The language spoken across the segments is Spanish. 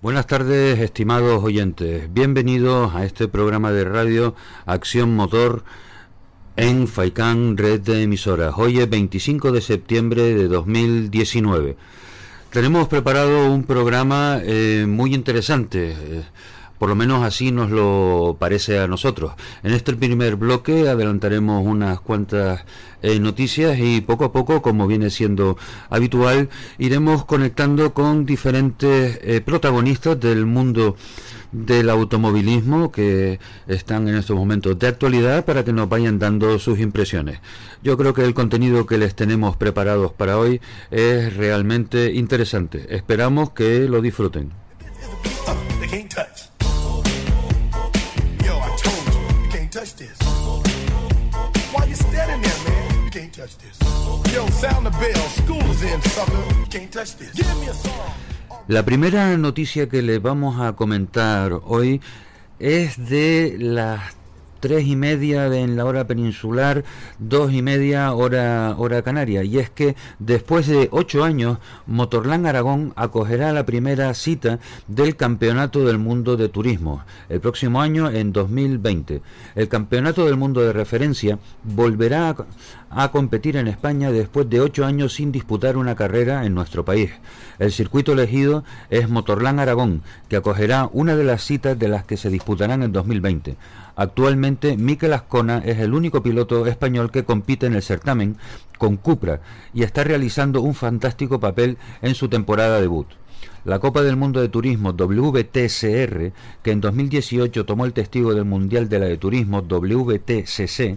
Buenas tardes, estimados oyentes. Bienvenidos a este programa de radio Acción Motor en Faicán Red de Emisoras. Hoy es 25 de septiembre de 2019. Tenemos preparado un programa eh, muy interesante. Eh, por lo menos así nos lo parece a nosotros. En este primer bloque adelantaremos unas cuantas eh, noticias y poco a poco, como viene siendo habitual, iremos conectando con diferentes eh, protagonistas del mundo del automovilismo que están en estos momentos de actualidad para que nos vayan dando sus impresiones. Yo creo que el contenido que les tenemos preparados para hoy es realmente interesante. Esperamos que lo disfruten. La primera noticia que les vamos a comentar hoy es de las tres y media en la hora peninsular, dos y media hora, hora canaria. Y es que después de ocho años, Motorland Aragón acogerá la primera cita del Campeonato del Mundo de Turismo, el próximo año en 2020. El Campeonato del Mundo de Referencia volverá a competir en España después de ocho años sin disputar una carrera en nuestro país. El circuito elegido es Motorland Aragón, que acogerá una de las citas de las que se disputarán en 2020. Actualmente, Mikel Ascona es el único piloto español que compite en el certamen con Cupra y está realizando un fantástico papel en su temporada debut. La Copa del Mundo de Turismo WTCR, que en 2018 tomó el testigo del Mundial de la de Turismo WTCC,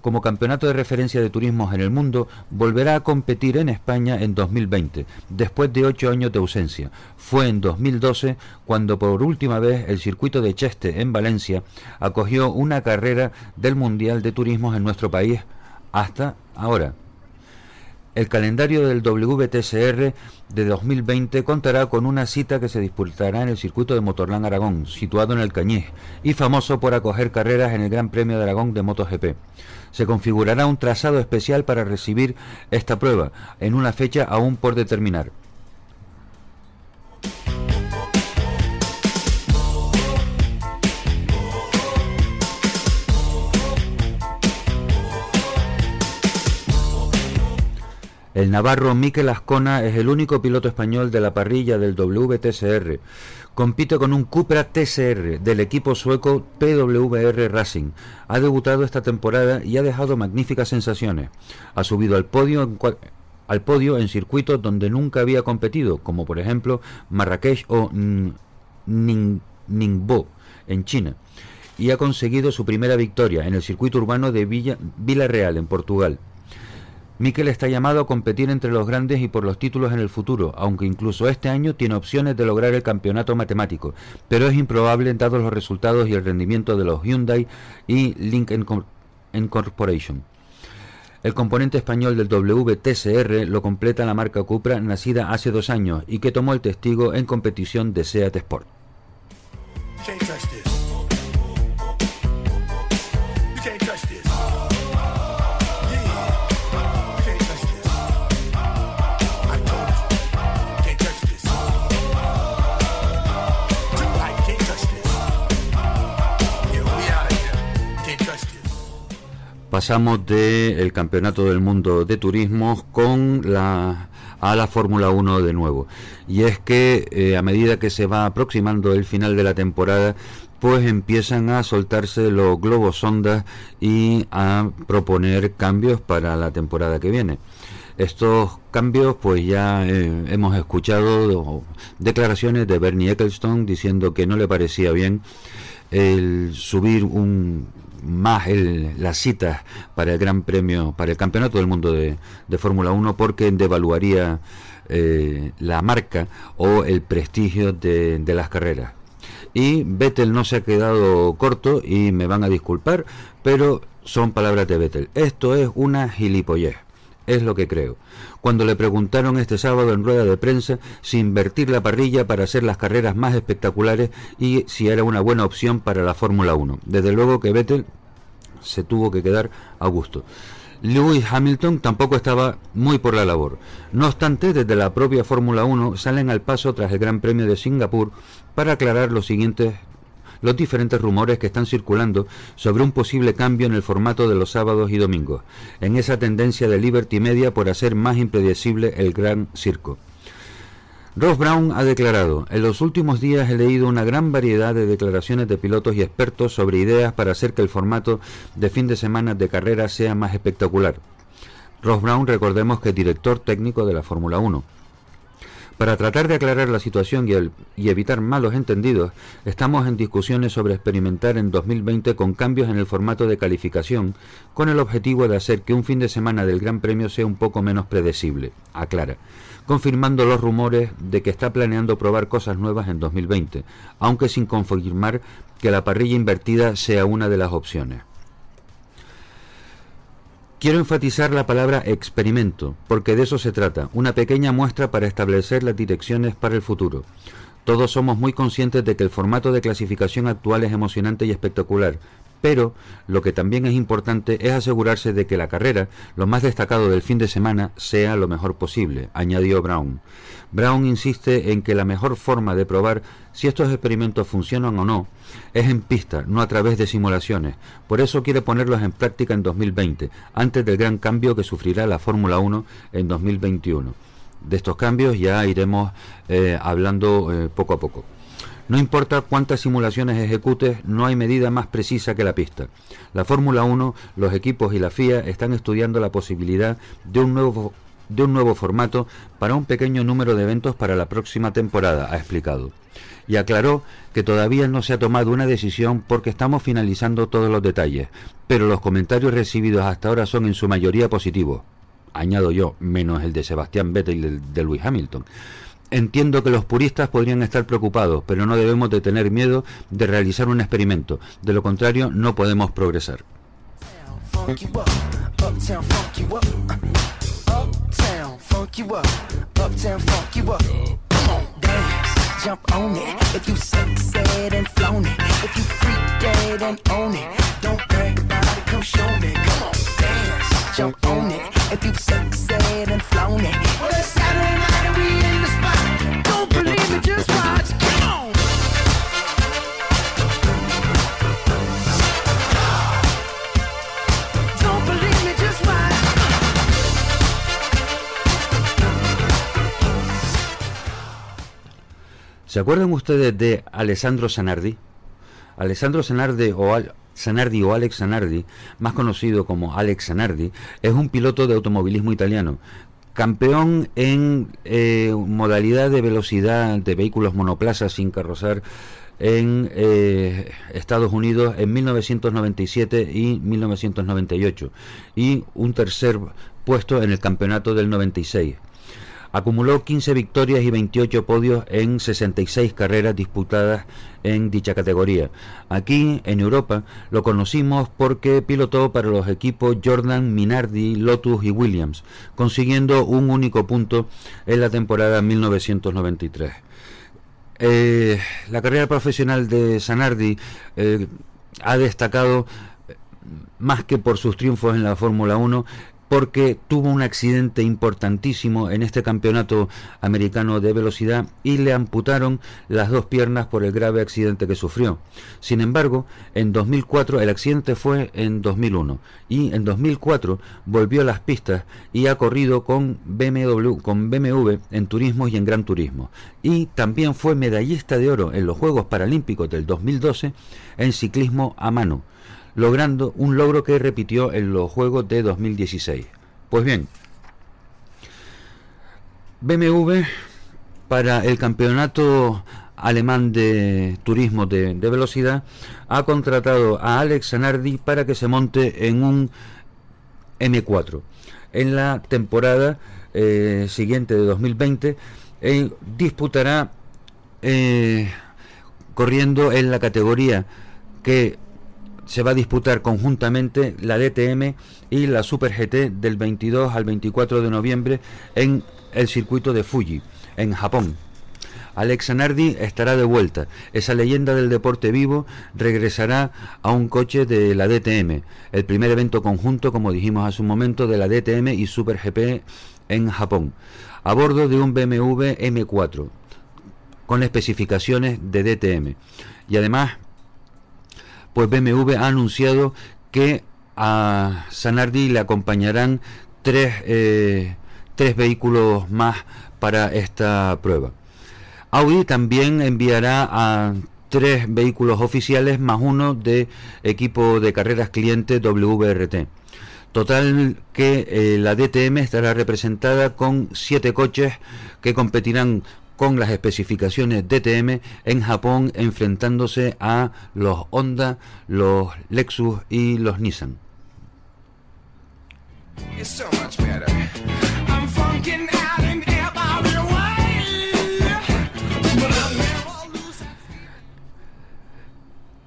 como campeonato de referencia de turismos en el mundo, volverá a competir en España en 2020, después de ocho años de ausencia. Fue en 2012 cuando por última vez el circuito de Cheste en Valencia acogió una carrera del Mundial de Turismos en nuestro país hasta ahora. El calendario del WTCR de 2020 contará con una cita que se disputará en el circuito de Motorland Aragón, situado en el Cañés, y famoso por acoger carreras en el Gran Premio de Aragón de MotoGP. Se configurará un trazado especial para recibir esta prueba, en una fecha aún por determinar. El navarro Mikel Ascona es el único piloto español de la parrilla del WTCR. Compite con un Cupra TCR del equipo sueco PWR Racing. Ha debutado esta temporada y ha dejado magníficas sensaciones. Ha subido al podio en, al podio en circuitos donde nunca había competido, como por ejemplo Marrakech o Ningbo en China y ha conseguido su primera victoria en el circuito urbano de Villa, Villarreal, en Portugal. Mikel está llamado a competir entre los grandes y por los títulos en el futuro, aunque incluso este año tiene opciones de lograr el campeonato matemático, pero es improbable dados los resultados y el rendimiento de los Hyundai y Link Incorporation. El componente español del WTCR lo completa la marca Cupra, nacida hace dos años y que tomó el testigo en competición de Seat Sport. Pasamos del Campeonato del Mundo de Turismos con la a la Fórmula 1 de nuevo. Y es que eh, a medida que se va aproximando el final de la temporada, pues empiezan a soltarse los globos sondas y a proponer cambios para la temporada que viene. Estos cambios, pues ya eh, hemos escuchado declaraciones de Bernie Ecclestone diciendo que no le parecía bien el subir un, más el, las citas para el Gran Premio, para el Campeonato del Mundo de, Fórmula 1, porque devaluaría eh, la marca o el prestigio de, de las carreras. Y Vettel no se ha quedado corto y me van a disculpar, pero son palabras de Vettel. Esto es una gilipollez, es lo que creo cuando le preguntaron este sábado en rueda de prensa si invertir la parrilla para hacer las carreras más espectaculares y si era una buena opción para la Fórmula 1. Desde luego que Vettel se tuvo que quedar a gusto. Lewis Hamilton tampoco estaba muy por la labor. No obstante, desde la propia Fórmula 1 salen al paso tras el Gran Premio de Singapur para aclarar los siguientes los diferentes rumores que están circulando sobre un posible cambio en el formato de los sábados y domingos, en esa tendencia de Liberty Media por hacer más impredecible el gran circo. Ross Brown ha declarado, en los últimos días he leído una gran variedad de declaraciones de pilotos y expertos sobre ideas para hacer que el formato de fin de semana de carrera sea más espectacular. Ross Brown, recordemos que es director técnico de la Fórmula 1. Para tratar de aclarar la situación y, evitar malos entendidos, estamos en discusiones sobre experimentar en 2020 con cambios en el formato de calificación, con el objetivo de hacer que un fin de semana del Gran Premio sea un poco menos predecible, aclara, confirmando los rumores de que está planeando probar cosas nuevas en 2020, aunque sin confirmar que la parrilla invertida sea una de las opciones. Quiero enfatizar la palabra experimento, porque de eso se trata, una pequeña muestra para establecer las direcciones para el futuro. Todos somos muy conscientes de que el formato de clasificación actual es emocionante y espectacular, pero lo que también es importante es asegurarse de que la carrera, lo más destacado del fin de semana, sea lo mejor posible, añadió Brown. Brown insiste en que la mejor forma de probar si estos experimentos funcionan o no es en pista, no a través de simulaciones. Por eso quiere ponerlos en práctica en 2020, antes del gran cambio que sufrirá la Fórmula 1 en 2021. De estos cambios ya iremos eh, hablando eh, poco a poco. No importa cuántas simulaciones ejecutes, no hay medida más precisa que la pista. La Fórmula 1, los equipos y la FIA están estudiando la posibilidad de un nuevo de un nuevo formato para un pequeño número de eventos para la próxima temporada, ha explicado. Y aclaró que todavía no se ha tomado una decisión porque estamos finalizando todos los detalles, pero los comentarios recibidos hasta ahora son en su mayoría positivos. Añado yo, menos el de Sebastián Vettel y el de Lewis Hamilton. Entiendo que los puristas podrían estar preocupados, pero no debemos de tener miedo de realizar un experimento. De lo contrario, no podemos progresar. Uptown, funk you up. Uptown, funk you up. Come on, dance, jump on it. If you suck, said and flown it. If you freak dead and own it. Don't brag about it, come show me. Come on, dance, jump on it. If you suck, said and flown it. Well, it's Saturday night and we in the spot. Don't believe me, just watch. ¿Se acuerdan ustedes de Alessandro Sanardi? Alessandro Sanardi o, Sanardi o Alex Sanardi, más conocido como Alex Sanardi, es un piloto de automovilismo italiano, campeón en eh, modalidad de velocidad de vehículos monoplazas sin carrozar en eh, Estados Unidos en 1997 y 1998 y un tercer puesto en el campeonato del 96. Acumuló 15 victorias y 28 podios en 66 carreras disputadas en dicha categoría. Aquí, en Europa, lo conocimos porque pilotó para los equipos Jordan, Minardi, Lotus y Williams, consiguiendo un único punto en la temporada 1993. Eh, la carrera profesional de Sanardi eh, ha destacado más que por sus triunfos en la Fórmula 1, porque tuvo un accidente importantísimo en este campeonato americano de velocidad y le amputaron las dos piernas por el grave accidente que sufrió. Sin embargo, en 2004 el accidente fue en 2001 y en 2004 volvió a las pistas y ha corrido con BMW, con BMW en turismo y en gran turismo. Y también fue medallista de oro en los Juegos Paralímpicos del 2012 en ciclismo a mano logrando un logro que repitió en los Juegos de 2016. Pues bien, BMW para el campeonato alemán de turismo de, velocidad ha contratado a Alex Zanardi para que se monte en un M4. En la temporada eh, siguiente de 2020 eh, disputará corriendo en la categoría que se va a disputar conjuntamente la DTM y la Super GT del 22 al 24 de noviembre en el circuito de Fuji, en Japón. Alex Zanardi estará de vuelta. Esa leyenda del deporte vivo regresará a un coche de la DTM, el primer evento conjunto, como dijimos hace un momento, de la DTM y Super GP en Japón, a bordo de un BMW M4 con especificaciones de DTM. Y además, pues BMW ha anunciado que a Sanardi le acompañarán tres, eh, tres vehículos más para esta prueba. Audi también enviará a tres vehículos oficiales más uno de equipo de carreras cliente WRT. Total que eh, la DTM estará representada con siete coches que competirán con las especificaciones DTM en Japón enfrentándose a los Honda, los Lexus y los Nissan.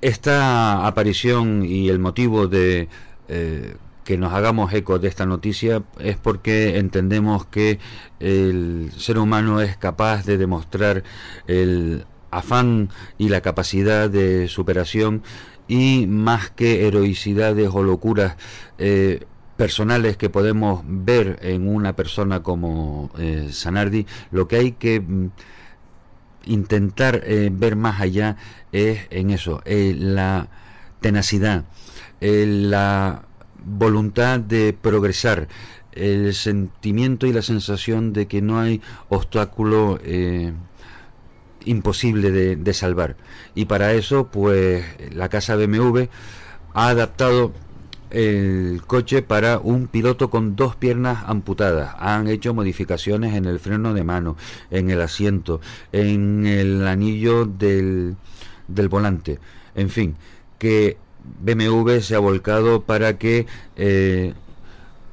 Esta aparición y el motivo de eh, que nos hagamos eco de esta noticia es porque entendemos que el ser humano es capaz de demostrar el afán y la capacidad de superación y más que heroicidades o locuras eh, personales que podemos ver en una persona como eh, Sanardi, lo que hay que mm, intentar eh, ver más allá es en eso, la tenacidad, la voluntad de progresar, el sentimiento y la sensación de que no hay obstáculo eh, imposible de, salvar. Y para eso, pues la casa BMW ha adaptado el coche para un piloto con dos piernas amputadas. Han hecho modificaciones en el freno de mano, en el asiento, en el anillo del, del volante. En fin, que BMW se ha volcado para que eh,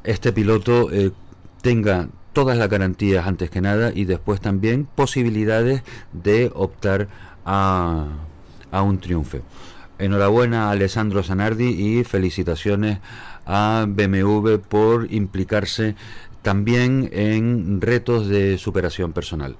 este piloto eh, tenga todas las garantías antes que nada y después también posibilidades de optar a, a un triunfo. Enhorabuena a Alessandro Zanardi y felicitaciones a BMW por implicarse también en retos de superación personal.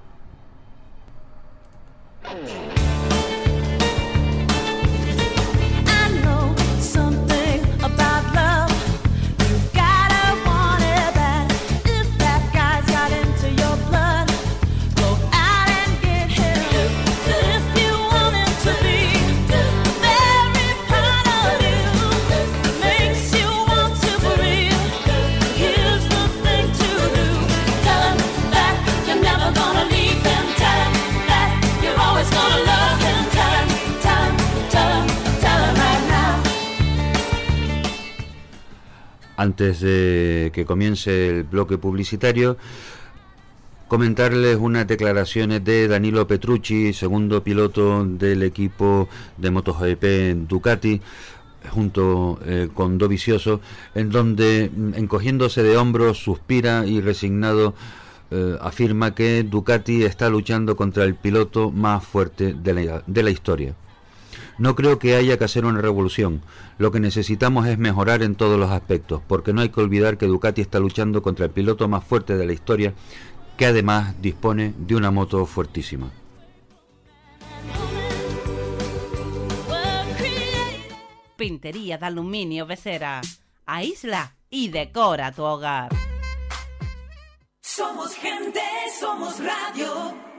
Antes de que comience el bloque publicitario, comentarles unas declaraciones de Danilo Petrucci, segundo piloto del equipo de MotoGP Ducati, junto eh, con Dovicioso, en donde, mm, encogiéndose de hombros, suspira y resignado, eh, afirma que Ducati está luchando contra el piloto más fuerte de la historia. No creo que haya que hacer una revolución. Lo que necesitamos es mejorar en todos los aspectos, porque no hay que olvidar que Ducati está luchando contra el piloto más fuerte de la historia, que además dispone de una moto fuertísima. Pintería de aluminio Becera. Aísla y decora tu hogar. Somos gente, somos radio.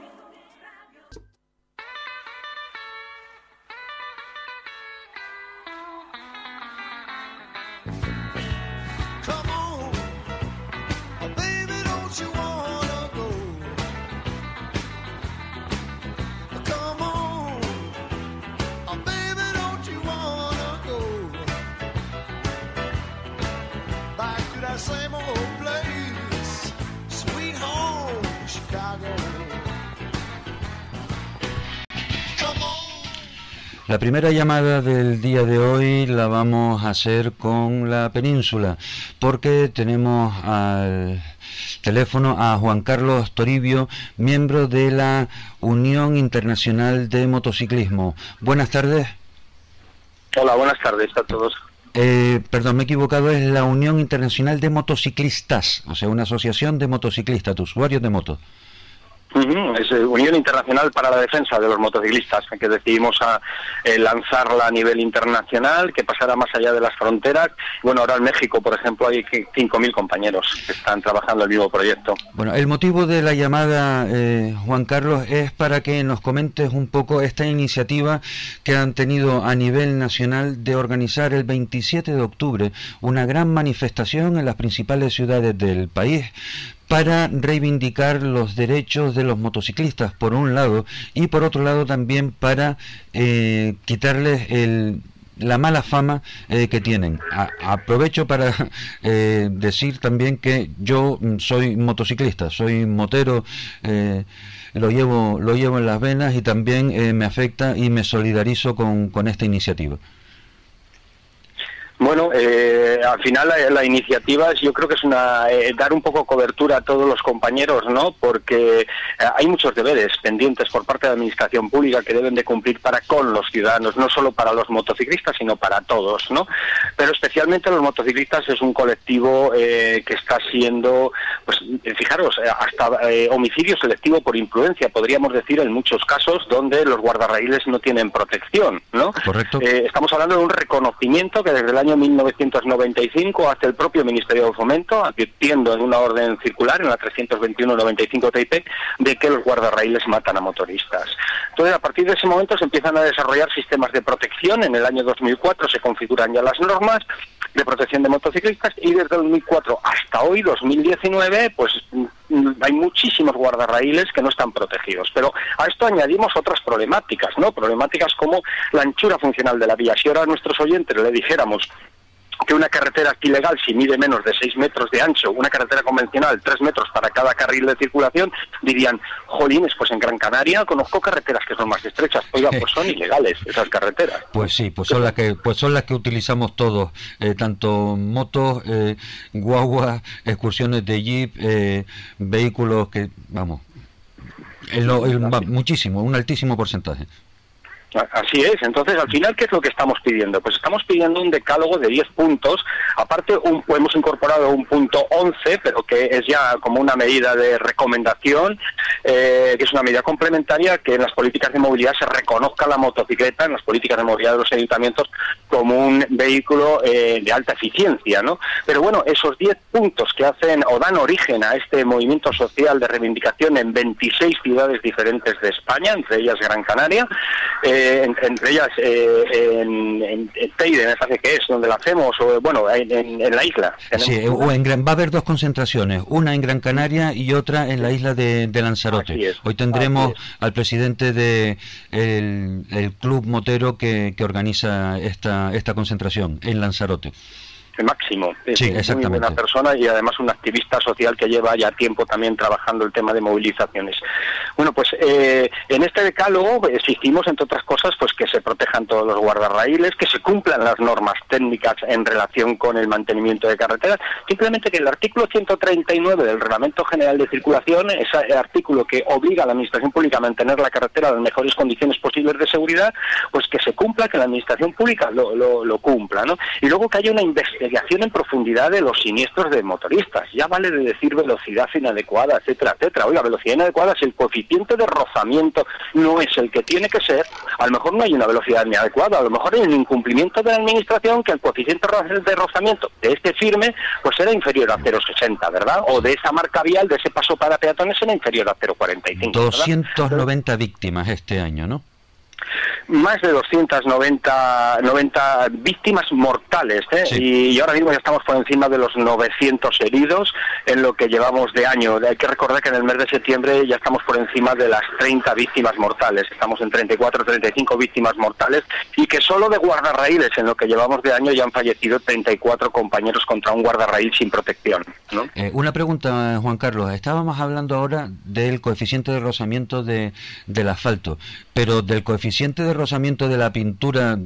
La primera llamada del día de hoy la vamos a hacer con la península, porque tenemos al teléfono a Juan Carlos Toribio, miembro de la Unión Internacional de Motociclismo. Buenas tardes. Hola, buenas tardes a todos. Eh, perdón, me he equivocado, es la Unión Internacional de Motociclistas, o sea, una asociación de motociclistas, de usuarios de motos. Es eh, Unión Internacional para la Defensa de los Motociclistas, que decidimos eh, lanzarla a nivel internacional, que pasara más allá de las fronteras. Bueno, ahora en México, por ejemplo, hay 5.000 compañeros que están trabajando el mismo proyecto. Bueno, el motivo de la llamada, eh, Juan Carlos, es para que nos comentes un poco esta iniciativa que han tenido a nivel nacional de organizar el 27 de octubre una gran manifestación en las principales ciudades del país para reivindicar los derechos de los motociclistas, por un lado, y por otro lado también para eh, quitarles el, la mala fama eh, que tienen. aprovecho para eh, decir también que yo soy motociclista, soy motero, lo llevo lo llevo en las venas y también me afecta y me solidarizo con esta iniciativa. Bueno, eh, al final la, iniciativa yo creo que es una eh, dar un poco cobertura a todos los compañeros, ¿no? Porque eh, hay muchos deberes pendientes por parte de la administración pública que deben de cumplir para con los ciudadanos, no solo para los motociclistas, sino para todos, ¿no? Pero especialmente los motociclistas es un colectivo que está siendo, pues, fijaros, hasta homicidio selectivo por influencia, podríamos decir en muchos casos donde los guardarraíles no tienen protección, ¿no? Correcto. estamos hablando de un reconocimiento que desde el año 1995 hace el propio Ministerio de Fomento, advirtiendo en una orden circular, en la 321-95 TIP, de que los guardarraíles matan a motoristas. Entonces, a partir de ese momento se empiezan a desarrollar sistemas de protección. En el año 2004 se configuran ya las normas de protección de motociclistas y desde 2004 hasta hoy, 2019, pues hay muchísimos guardarraíles que no están protegidos. Pero a esto añadimos otras problemáticas, ¿no? Problemáticas como la anchura funcional de la vía. Si ahora a nuestros oyentes le dijéramos que una carretera ilegal, si mide menos de 6 metros de ancho, una carretera convencional, 3 metros para cada carril de circulación, dirían, jolines, pues en Gran Canaria conozco carreteras que son más estrechas. Oiga, pues son ilegales esas carreteras. Pues sí, pues son las que, pues son las que utilizamos todos, eh, tanto motos, eh, guaguas, excursiones de jeep, eh, vehículos que, vamos, muchísimo, un altísimo porcentaje. Así es. Entonces, al final, ¿qué es lo que estamos pidiendo? Pues estamos pidiendo un decálogo de 10 puntos. Aparte, un, hemos incorporado un punto 11, pero que es ya como una medida de recomendación, eh, que es una medida complementaria que en las políticas de movilidad se reconozca la motocicleta, en las políticas de movilidad de los ayuntamientos, como un vehículo eh, de alta eficiencia, ¿no? Pero bueno, esos 10 puntos que hacen o dan origen a este movimiento social de reivindicación en 26 ciudades diferentes de España, entre ellas Gran Canaria, eh, entre ellas eh, en, en, Teide, me parece que es donde la hacemos, o bueno, en, la isla. Sí, en va a haber dos concentraciones, una en Gran Canaria y otra en la isla de, Lanzarote. Hoy tendremos al presidente del de el club motero que, que organiza esta, esta concentración en Lanzarote máximo. Es muy buena persona y además un activista social que lleva ya tiempo también trabajando el tema de movilizaciones. Bueno, pues eh, en este decálogo exigimos, entre otras cosas, pues que se protejan todos los guardarraíles, que se cumplan las normas técnicas en relación con el mantenimiento de carreteras, simplemente que el artículo 139 del Reglamento General de Circulación, ese artículo que obliga a la Administración Pública a mantener la carretera en las mejores condiciones posibles de seguridad, pues que se cumpla, que la Administración Pública lo, lo, lo cumpla, ¿no? Y luego que haya una investigación investigación en profundidad de los siniestros de motoristas. Ya vale de decir velocidad inadecuada, etcétera, etcétera. Oiga, velocidad inadecuada, si el coeficiente de rozamiento no es el que tiene que ser, a lo mejor no hay una velocidad inadecuada, a lo mejor hay un incumplimiento de la administración que el coeficiente de rozamiento de este firme pues será inferior a 0,60, ¿verdad? O de esa marca vial, de ese paso para peatones, será inferior a 0,45. 290 víctimas este año, ¿no? Más de 290 90 víctimas mortales ¿eh? y, ahora mismo ya estamos por encima de los 900 heridos en lo que llevamos de año. Hay que recordar que en el mes de septiembre ya estamos por encima de las 30 víctimas mortales, estamos en 34 35 víctimas mortales y que solo de guardarraíles en lo que llevamos de año ya han fallecido 34 compañeros contra un guardarraíl sin protección. Eh, una pregunta, Juan Carlos. Estábamos hablando ahora del coeficiente de rozamiento de, del asfalto, pero del coeficiente de rozamiento de la pintura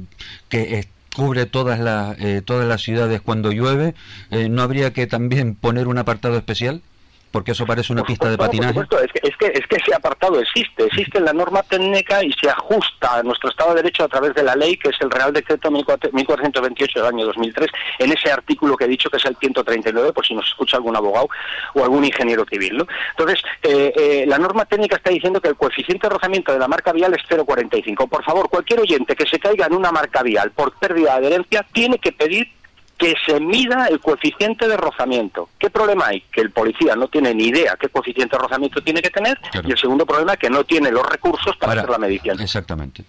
que cubre todas las, eh, todas las ciudades cuando llueve, eh, ¿no habría que también poner un apartado especial? Porque eso parece una pista de patinaje. por supuesto, es, que, es, que, es que ese apartado existe, existe en la norma técnica y se ajusta a nuestro Estado de Derecho a través de la ley, que es el Real Decreto 1428 del año 2003, en ese artículo que he dicho que es el 139, por si nos escucha algún abogado o algún ingeniero civil. ¿no? Entonces, eh, eh, la norma técnica está diciendo que el coeficiente de rozamiento de la marca vial es 0,45. Por favor, cualquier oyente que se caiga en una marca vial por pérdida de adherencia tiene que pedir que se mida el coeficiente de rozamiento. ¿Qué problema hay? Que el policía no tiene ni idea qué coeficiente de rozamiento tiene que tener Claro. y el segundo problema es que no tiene los recursos para, Para- hacer la medición. Exactamente.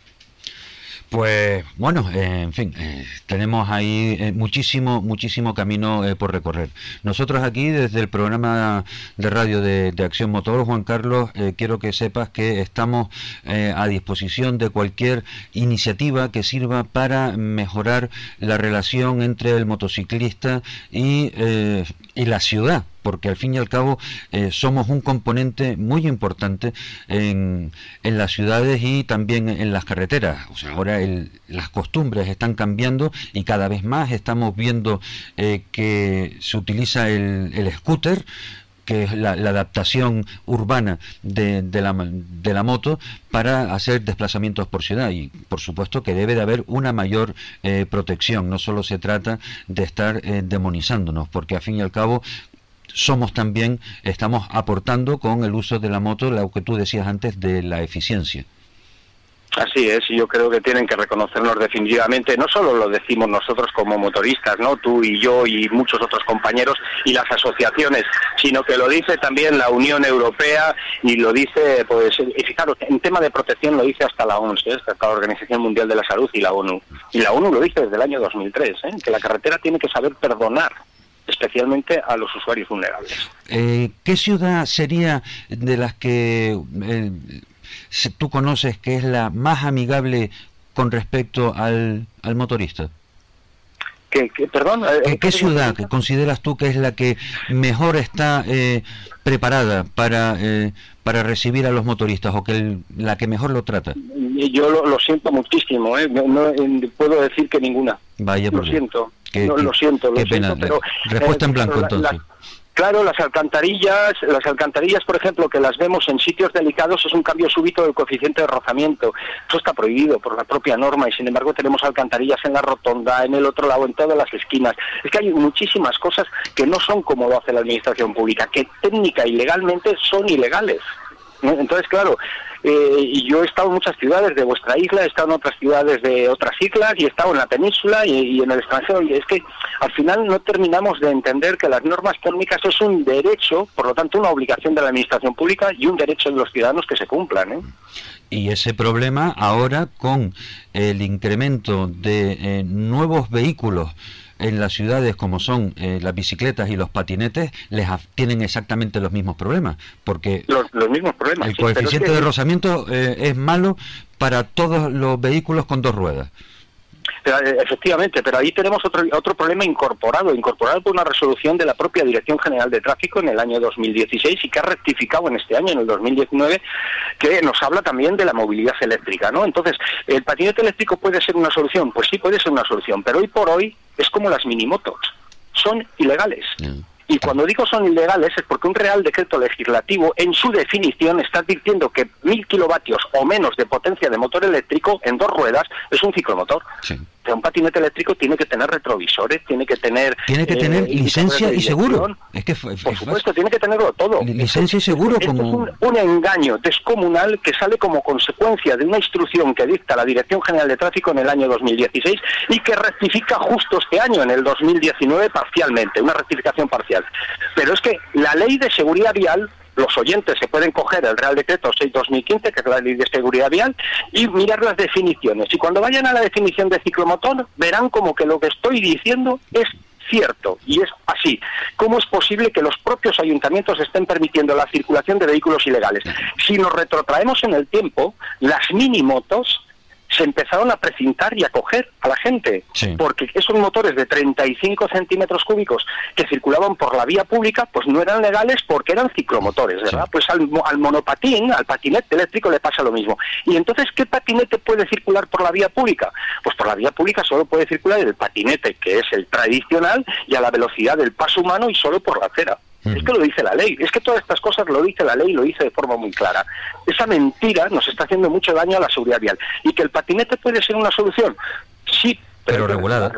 Pues bueno, eh, en fin, eh, tenemos ahí eh, muchísimo, muchísimo camino por recorrer. Nosotros aquí, desde el programa de radio de, Acción Motor, Juan Carlos, quiero que sepas que estamos a disposición de cualquier iniciativa que sirva para mejorar la relación entre el motociclista y, y la ciudad porque al fin y al cabo eh, somos un componente muy importante en, en las ciudades y también en las carreteras. O sea, ahora las costumbres están cambiando y cada vez más estamos viendo eh, que se utiliza el, el scooter que es la, adaptación urbana de, de la, de la moto para hacer desplazamientos por ciudad y por supuesto que debe de haber una mayor eh, protección no solo se trata de estar demonizándonos porque al fin y al cabo somos también, estamos aportando con el uso de la moto, lo que tú decías antes, de la eficiencia. Así es, y yo creo que tienen que reconocernos definitivamente, no solo lo decimos nosotros como motoristas, no tú y yo y muchos otros compañeros y las asociaciones, sino que lo dice también la Unión Europea y lo dice, pues, y fijaros, en tema de protección lo dice hasta la OMS, ¿eh? hasta la Organización Mundial de la Salud y la ONU. Y la ONU lo dice desde el año 2003, ¿eh? que la carretera tiene que saber perdonar especialmente a los usuarios vulnerables. Eh, ¿Qué ciudad sería de las que eh, tú conoces que es la más amigable con respecto al, al motorista? ¿Qué, qué- perdón? eh, ¿Qué, qué ¿qué ciudad digo? consideras tú que es la que mejor está eh, preparada para, eh, para recibir a los motoristas o que el- la que mejor lo trata? Yo lo, lo siento muchísimo, ¿eh? no, no, eh, puedo decir que ninguna. Vaya lo siento, no, lo siento, lo qué siento, pena. pero Respuesta en eh, blanco, la- entonces. la- claro, las alcantarillas, las alcantarillas, por ejemplo, que las vemos en sitios delicados es un cambio súbito del coeficiente de rozamiento. Eso está prohibido por la propia norma y sin embargo tenemos alcantarillas en la rotonda, en el otro lado, en todas las esquinas. Es que hay muchísimas cosas que no son como lo hace la administración pública, que técnica y legalmente son ilegales. Entonces, claro, eh, yo he estado en muchas ciudades de vuestra isla, he estado en otras ciudades de otras islas y he estado en la península y, en el extranjero. Y es que al final no terminamos de entender que las normas técnicas es un derecho, por lo tanto una obligación de la administración pública y un derecho de los ciudadanos que se cumplan. ¿eh? Y ese problema ahora con el incremento de eh, nuevos vehículos en las ciudades como son eh, las bicicletas y los patinetes, les tienen exactamente los mismos problemas, porque Los, los mismos problemas. el sí, coeficiente de rozamiento eh, es malo para todos los vehículos con dos ruedas. Pero, eh, efectivamente, pero ahí tenemos otro, otro problema incorporado, incorporado por una resolución de la propia Dirección General de Tráfico en el año 2016 y que ha rectificado en este año, en el 2019, que nos habla también de la movilidad eléctrica, ¿no? Entonces, ¿el patinete eléctrico puede ser una solución? Pues sí, puede ser una solución, pero hoy por hoy es como las minimotos, son ilegales. Y cuando digo son ilegales es porque un Real Decreto Legislativo en su definición está diciendo que mil kilovatios o menos de potencia de motor eléctrico en dos ruedas es un ciclomotor. Sí. Un patinete eléctrico tiene que tener retrovisores, tiene que tener... Tiene que eh, tener licencia y seguro. Es que fue- Por es supuesto, tiene que tenerlo todo. Li- licencia y seguro Esto como- es un, un engaño descomunal que sale como consecuencia de una instrucción que dicta la Dirección General de Tráfico en el año 2016 y que rectifica justo este año, en el 2019, parcialmente, una rectificación parcial. Pero es que la ley de seguridad vial los oyentes se pueden coger el Real Decreto 6-2015, que es la ley de seguridad vial, y mirar las definiciones. Y cuando vayan a la definición de ciclomotor, verán como que lo que estoy diciendo es cierto y es así. ¿Cómo es posible que los propios ayuntamientos estén permitiendo la circulación de vehículos ilegales? Si nos retrotraemos en el tiempo, las minimotos se empezaron a precintar y a coger a la gente, Sí. porque esos motores de 35 centímetros cúbicos que circulaban por la vía pública, pues no eran legales porque eran ciclomotores, ¿verdad? Sí. Pues al, al monopatín, al patinete eléctrico le pasa lo mismo. Y entonces, ¿qué patinete puede circular por la vía pública? Pues por la vía pública solo puede circular el patinete, que es el tradicional, y a la velocidad del paso humano y solo por la acera. Es que lo dice la ley, es que todas estas cosas lo dice la ley y lo dice de forma muy clara. Esa mentira nos está haciendo mucho daño a la seguridad vial. ¿Y que el patinete puede ser una solución? Sí, pero, que regulada.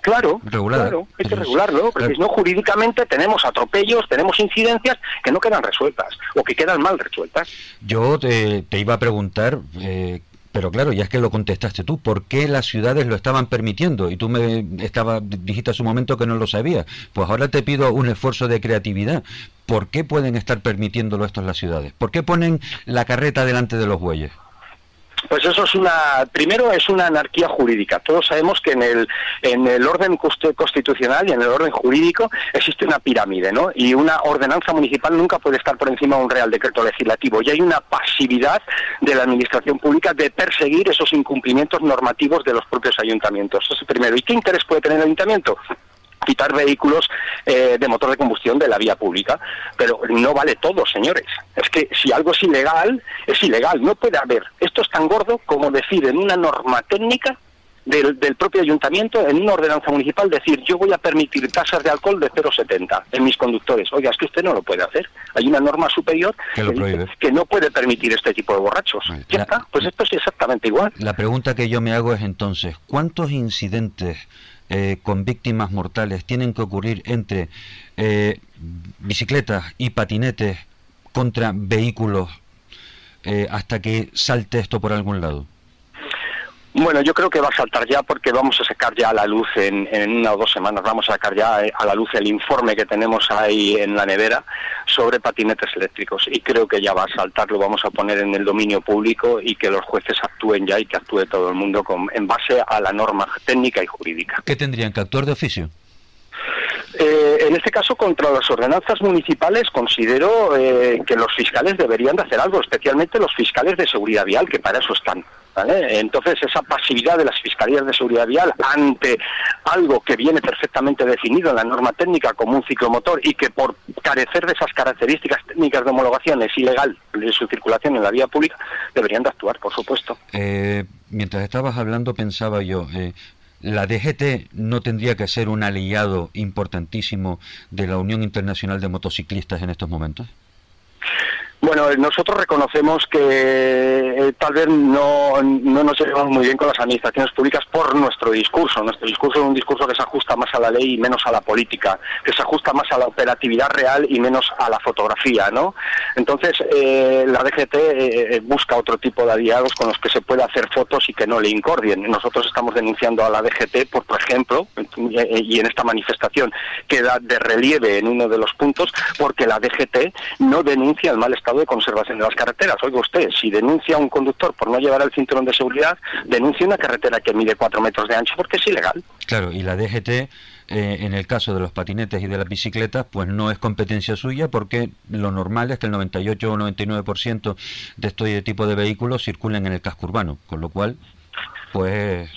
Claro, Regulada. claro, hay que Pero regularlo, porque claro. si no jurídicamente tenemos atropellos, tenemos incidencias que no quedan resueltas o que quedan mal resueltas. Yo te, te iba a preguntar, eh, pero claro, ya es que lo contestaste tú, ¿por qué las ciudades lo estaban permitiendo? Y tú me estaba, dijiste a su momento que no lo sabías. Pues ahora te pido un esfuerzo de creatividad. ¿Por qué pueden estar permitiéndolo esto en las ciudades? ¿Por qué ponen la carreta delante de los bueyes? Pues eso es una, primero es una anarquía jurídica. Todos sabemos que en el, en el orden constitucional y en el orden jurídico existe una pirámide, ¿no? Y una ordenanza municipal nunca puede estar por encima de un real decreto legislativo. Y hay una pasividad de la administración pública de perseguir esos incumplimientos normativos de los propios ayuntamientos. Eso es primero. ¿Y qué interés puede tener el ayuntamiento? Quitar vehículos eh, de motor de combustión de la vía pública. Pero no vale todo, señores. Es que si algo es ilegal, es ilegal. No puede haber. Esto es tan gordo como decir en una norma técnica del, del propio ayuntamiento, en una ordenanza municipal, decir yo voy a permitir tasas de alcohol de 0,70 en mis conductores. Oiga, es que usted no lo puede hacer. Hay una norma superior Que lo prohíbe. que no puede permitir este tipo de borrachos. Vale. Ya La- está. Pues esto es exactamente igual. La pregunta que yo me hago es entonces, ¿cuántos incidentes eh, con víctimas mortales tienen que ocurrir entre eh, bicicletas y patinetes contra vehículos eh, hasta que salte esto por algún lado? Bueno, yo creo que va a saltar ya porque vamos a sacar ya a la luz en, en una o dos semanas, vamos a sacar ya eh, a la luz el informe que tenemos ahí en la nevera sobre patinetes eléctricos y creo que ya va a saltar, lo vamos a poner en el dominio público y que los jueces actúen ya y que actúe todo el mundo en base a la norma técnica y jurídica. ¿Qué tendrían que actuar de oficio? Eh, en este caso, contra las ordenanzas municipales, considero eh, que los fiscales deberían de hacer algo, especialmente los fiscales de seguridad vial, que para eso están. ¿vale? Entonces, esa pasividad de las fiscalías de seguridad vial ante algo que viene perfectamente definido en la norma técnica como un ciclomotor y que por carecer de esas características técnicas de homologación es ilegal de su circulación en la vía pública, deberían de actuar, por supuesto. Eh, mientras estabas hablando pensaba yo, ¿la DGT no tendría que ser un aliado importantísimo de la Unión Internacional de Motociclistas en estos momentos? Bueno, nosotros reconocemos que eh, tal vez no, no nos llevamos muy bien con las administraciones públicas por nuestro discurso. Nuestro discurso es un discurso que se ajusta más a la ley y menos a la política, que se ajusta más a la operatividad real y menos a la fotografía, ¿no? Entonces, eh, la DGT eh, busca otro tipo de aliados con los que se pueda hacer fotos y que no le incordien. Nosotros estamos denunciando a la DGT, por, por ejemplo, y en esta manifestación queda de relieve en uno de los puntos, porque la DGT no denuncia el mal estado de conservación de las carreteras. Oiga usted, si denuncia a un conductor por no llevar el cinturón de seguridad, denuncia una carretera que mide cuatro metros de ancho porque es ilegal. Claro, y la DGT, eh, en el caso de los patinetes y de las bicicletas, pues no es competencia suya porque lo normal es que el 98 o 99% de este tipo de vehículos circulen en el casco urbano, con lo cual, pues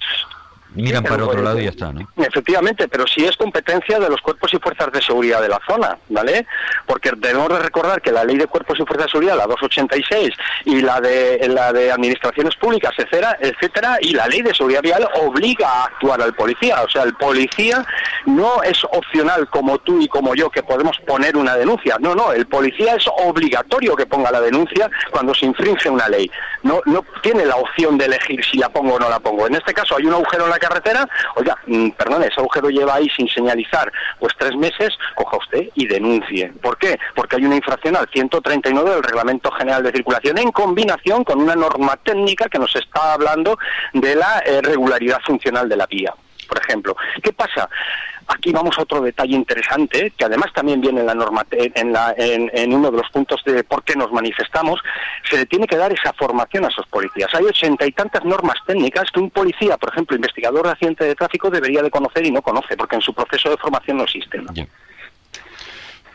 miran para otro lado y ya está, ¿no? Efectivamente, pero sí es competencia de los cuerpos y fuerzas de seguridad de la zona, ¿vale? Porque debemos de recordar que la ley de cuerpos y fuerzas de seguridad, la 286, y la de la de administraciones públicas, etcétera, etcétera, y la ley de seguridad vial obliga a actuar al policía. O sea, el policía no es opcional como tú y como yo que podemos poner una denuncia. No, no, el policía es obligatorio que ponga la denuncia cuando se infringe una ley. No, no tiene la opción de elegir si la pongo o no la pongo. En este caso hay un agujero en la carretera, oiga, mm, perdón, ese agujero lleva ahí sin señalizar pues tres meses, coja usted y denuncie. ¿Por qué? Porque hay una infracción al 139 del Reglamento General de Circulación en combinación con una norma técnica que nos está hablando de la eh, regularidad funcional de la vía por ejemplo. ¿Qué pasa? Aquí vamos a otro detalle interesante, que además también viene en la norma, en, la, en, uno de los puntos de por qué nos manifestamos, se le tiene que dar esa formación a esos policías. Hay ochenta y tantas normas técnicas que un policía, por ejemplo, investigador de accidente de tráfico, debería de conocer y no conoce, porque en su proceso de formación no existen. Yeah.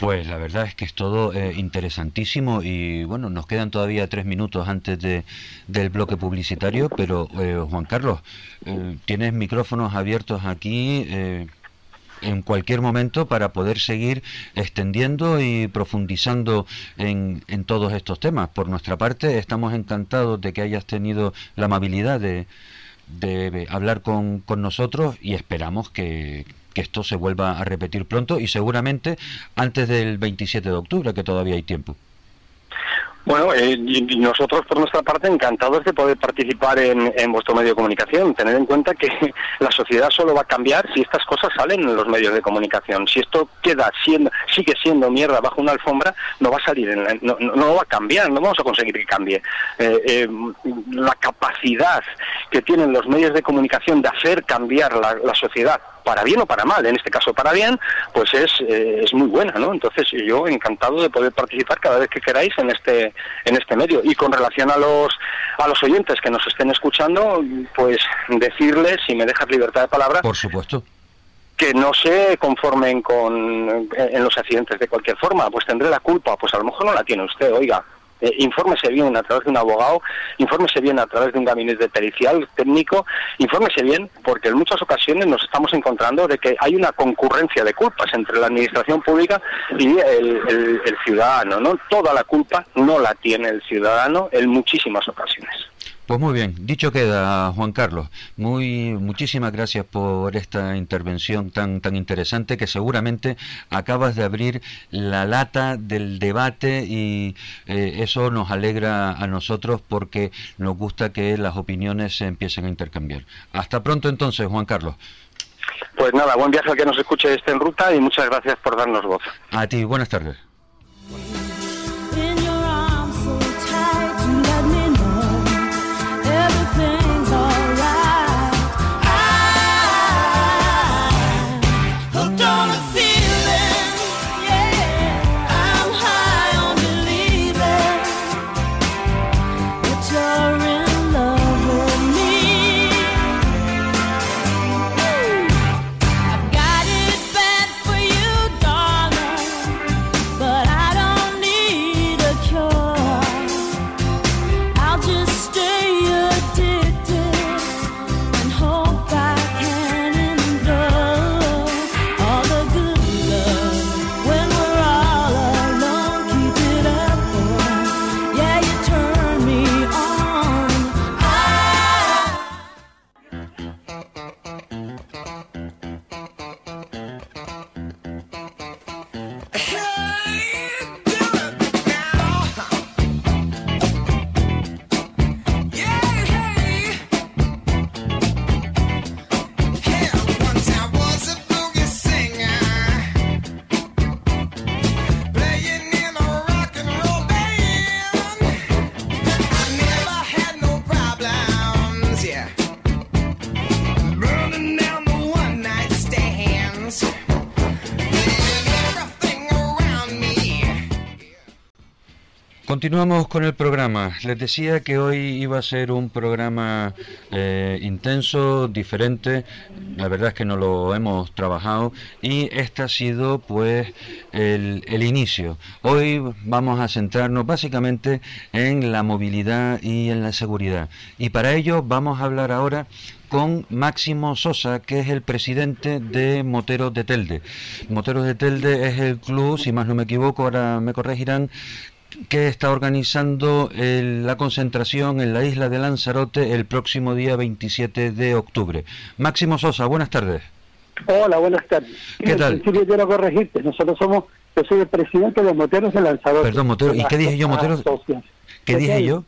Pues la verdad es que es todo eh, interesantísimo y bueno, nos quedan todavía tres minutos antes de, del bloque publicitario, pero eh, Juan Carlos, eh, tienes micrófonos abiertos aquí eh, en cualquier momento para poder seguir extendiendo y profundizando en, en, todos estos temas. Por nuestra parte, estamos encantados de que hayas tenido la amabilidad de, de hablar con, con nosotros y esperamos que que esto se vuelva a repetir pronto y seguramente antes del 27 de octubre, que todavía hay tiempo. Bueno, eh, nosotros por nuestra parte encantados de poder participar en, vuestro medio de comunicación. Tener en cuenta que la sociedad solo va a cambiar si estas cosas salen en los medios de comunicación. Si esto queda siendo, sigue siendo mierda bajo una alfombra, no va a salir, en la, no, va a cambiar, no vamos a conseguir que cambie. Eh, eh, la capacidad que tienen los medios de comunicación de hacer cambiar la sociedad para bien o para mal, en este caso para bien, pues es, eh, es muy buena, ¿no? Entonces yo encantado de poder participar cada vez que queráis en este en este medio y con relación a los a los oyentes que nos estén escuchando, pues decirles si me dejas libertad de palabra. Por supuesto que no se conformen con en los accidentes de cualquier forma, pues tendré la culpa, pues a lo mejor no la tiene usted, oiga, eh, infórmese bien a través de un abogado, infórmese bien a través de un gabinete pericial técnico, infórmese bien porque en muchas ocasiones nos estamos encontrando de que hay una concurrencia de culpas entre la administración pública y el, el, ciudadano, ¿no? Toda la culpa no la tiene el ciudadano en muchísimas ocasiones. Pues muy bien, dicho queda Juan Carlos. Muy muchísimas gracias por esta intervención tan tan interesante que seguramente acabas de abrir la lata del debate y eh, eso nos alegra a nosotros porque nos gusta que las opiniones se empiecen a intercambiar. Hasta pronto entonces, Juan Carlos. Pues nada, buen viaje al que nos escuche este en ruta y muchas gracias por darnos voz. A ti, buenas tardes. Continuamos con el programa. Les decía que hoy iba a ser un programa eh, intenso, diferente. La verdad es que no lo hemos trabajado y este ha sido pues el, el inicio. Hoy vamos a centrarnos básicamente en la movilidad y en la seguridad. Y para ello vamos a hablar ahora con Máximo Sosa, que es el presidente de Moteros de Telde. Moteros de Telde es el club, si más no me equivoco, ahora me corregirán, que está organizando el, la concentración en la isla de Lanzarote el próximo día 27 de octubre. Máximo Sosa, buenas tardes. Hola, buenas tardes. ¿Qué tal? Principio quiero corregirte, nosotros somos, yo soy el presidente de Moteros de Lanzarote. Perdón, Moteros, ¿y qué dije yo, Moteros? ¿Qué dije yo?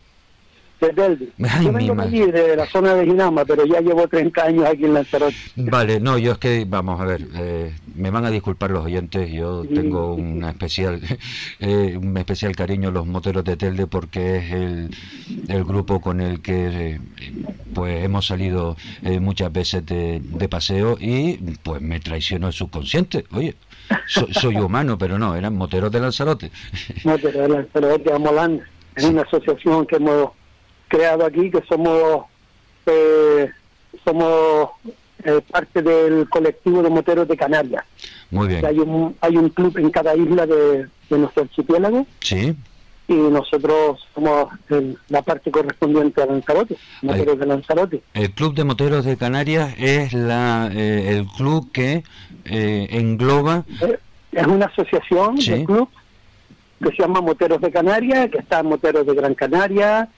De Telde. Ay, yo vengo de la zona de Ginama, pero ya llevo 30 años aquí en Lanzarote. Vale, no, yo es que, vamos a ver, eh, me van a disculpar los oyentes, yo tengo una especial, eh, un especial cariño a los moteros de Telde porque es el, el grupo con el que eh, pues hemos salido eh, muchas veces de, de paseo y pues me traicionó el subconsciente, oye, so- soy humano, pero no, eran moteros de Lanzarote. Moteros de Lanzarote a Molanda. Es una asociación que hemos creado aquí, que somos eh, somos eh, parte del colectivo de moteros de Canarias. Muy bien, Hay un, hay un club en cada isla de, de nuestro archipiélago sí, y nosotros somos el- la parte correspondiente a Lanzarote, moteros de Lanzarote. el Club de Moteros de Canarias es la, eh, el club que eh, engloba Eh, Es una asociación Sí. de club que se llama Moteros de Canarias, que está Moteros de Gran Canaria,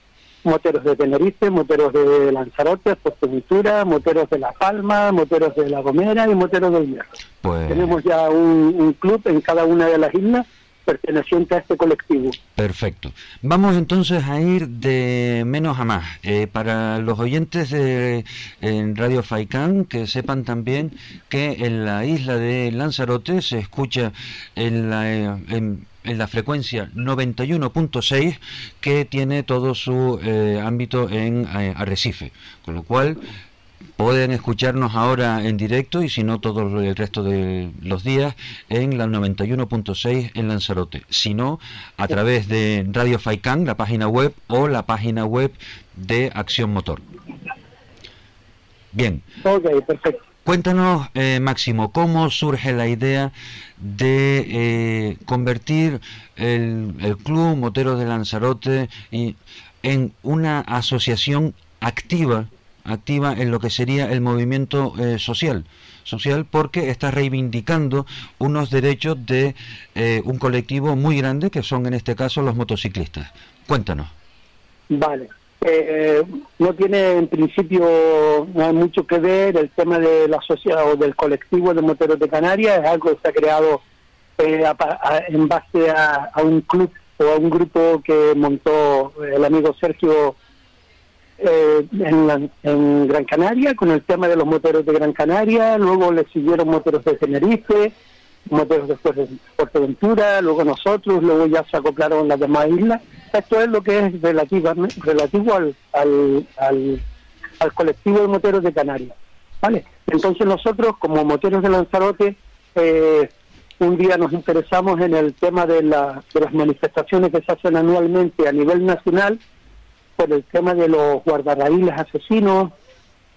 moteros de Tenerife, moteros de Lanzarote, Fuerteventura, moteros de La Palma, moteros de La Gomera y moteros del Hierro. Pues Tenemos ya un, un club en cada una de las islas perteneciente a este colectivo. perfecto. Vamos entonces a ir de menos a más. Eh, para los oyentes de en Radio Faicán, que sepan también que en la isla de Lanzarote se escucha en la, eh, en, en la frecuencia 91.6 que tiene todo su eh, ámbito en eh, Arrecife. Con lo cual pueden escucharnos ahora en directo y si no todo el resto de los días en la 91.6 en Lanzarote. Si no, a través de Radio Faicán, la página web o la página web de Acción Motor. Bien, Ok, perfecto. Cuéntanos, eh, Máximo, cómo surge la idea de eh, convertir el, el Club Motero de Lanzarote y- en una asociación activa, activa en lo que sería el movimiento eh, social. Social porque está reivindicando unos derechos de eh, un colectivo muy grande que son en este caso los motociclistas. Cuéntanos. Vale. Eh, no tiene en principio no hay mucho que ver el tema de la sociedad o del colectivo de moteros de Canarias, es algo que se ha creado eh, en base a un club o a un grupo que montó el amigo Sergio eh, en, la- en Gran Canaria con el tema de los moteros de Gran Canaria, luego le siguieron moteros de Tenerife, moteros después de Fuerteventura, luego nosotros, luego ya se acoplaron las demás islas. Esto es lo que es relativo al, al, al, al colectivo de moteros de Canarias. ¿vale? Entonces nosotros, como moteros de Lanzarote, eh, un día nos interesamos en el tema de, la, de las manifestaciones que se hacen anualmente a nivel nacional por el tema de los guardarraíles asesinos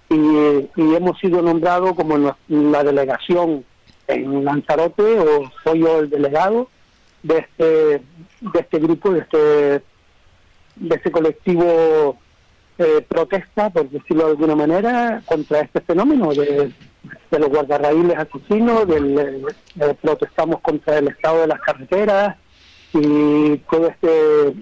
y, y hemos sido nombrados como la delegación en Lanzarote o soy yo el delegado de este de este grupo de este de este colectivo eh, protesta por decirlo de alguna manera contra este fenómeno de, de los guardarraíles asesinos del, eh, protestamos contra el estado de las carreteras y todo este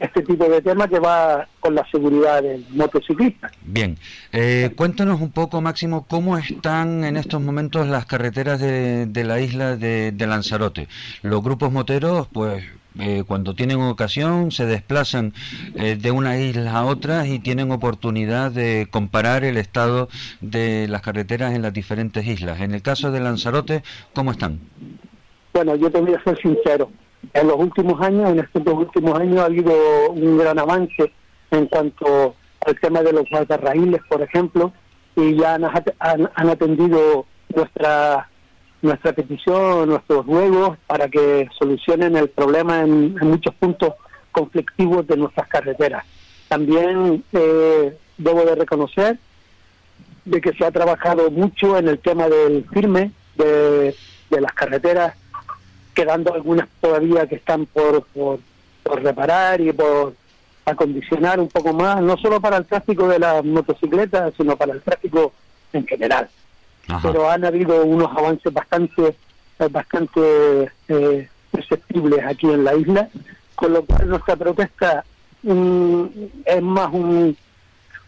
este tipo de tema que va con la seguridad del motociclista. Bien, eh, cuéntanos un poco, Máximo, cómo están en estos momentos las carreteras de, de la isla de, de Lanzarote. Los grupos moteros, pues, eh, cuando tienen ocasión, se desplazan eh, de una isla a otra y tienen oportunidad de comparar el estado de las carreteras en las diferentes islas. En el caso de Lanzarote, ¿cómo están? Bueno, yo te voy a ser sincero. En los últimos años, en estos dos últimos años, ha habido un gran avance en cuanto al tema de los guardarraíles, por ejemplo, y ya han, han- han atendido nuestra nuestra petición, nuestros ruegos para que solucionen el problema en, muchos puntos conflictivos de nuestras carreteras. También eh, debo de reconocer de que se ha trabajado mucho en el tema del firme de las carreteras, quedando algunas todavía que están por, por, por reparar y por acondicionar un poco más, no solo para el tráfico de las motocicletas, sino para el tráfico en general. Ajá. Pero han habido unos avances bastante, bastante eh, perceptibles aquí en la isla, con lo cual nuestra protesta mm, es más un,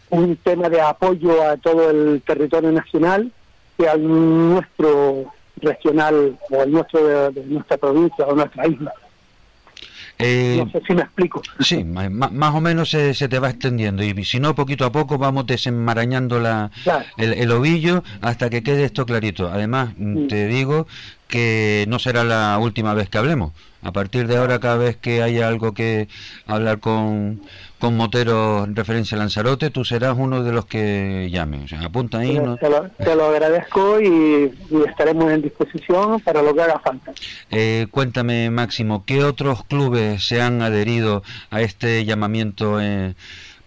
un tema de apoyo a todo el territorio nacional que al nuestro regional o al nuestro de, de nuestra provincia o nuestra isla. Eh, No sé si me explico. Sí, más o menos se, se te va extendiendo y si no, poquito a poco vamos desenmarañando la, Claro. el, el ovillo hasta que quede esto clarito. Además, Mm. te digo que no será la última vez que hablemos. A partir de ahora, cada vez que haya algo que hablar con, con Motero en referencia a Lanzarote, tú serás uno de los que llame. O sea, apunta ahí. ¿no? Te, lo, te lo agradezco y, y estaremos en disposición para lo que haga falta. Eh, cuéntame, Máximo, ¿qué otros clubes se han adherido a este llamamiento eh,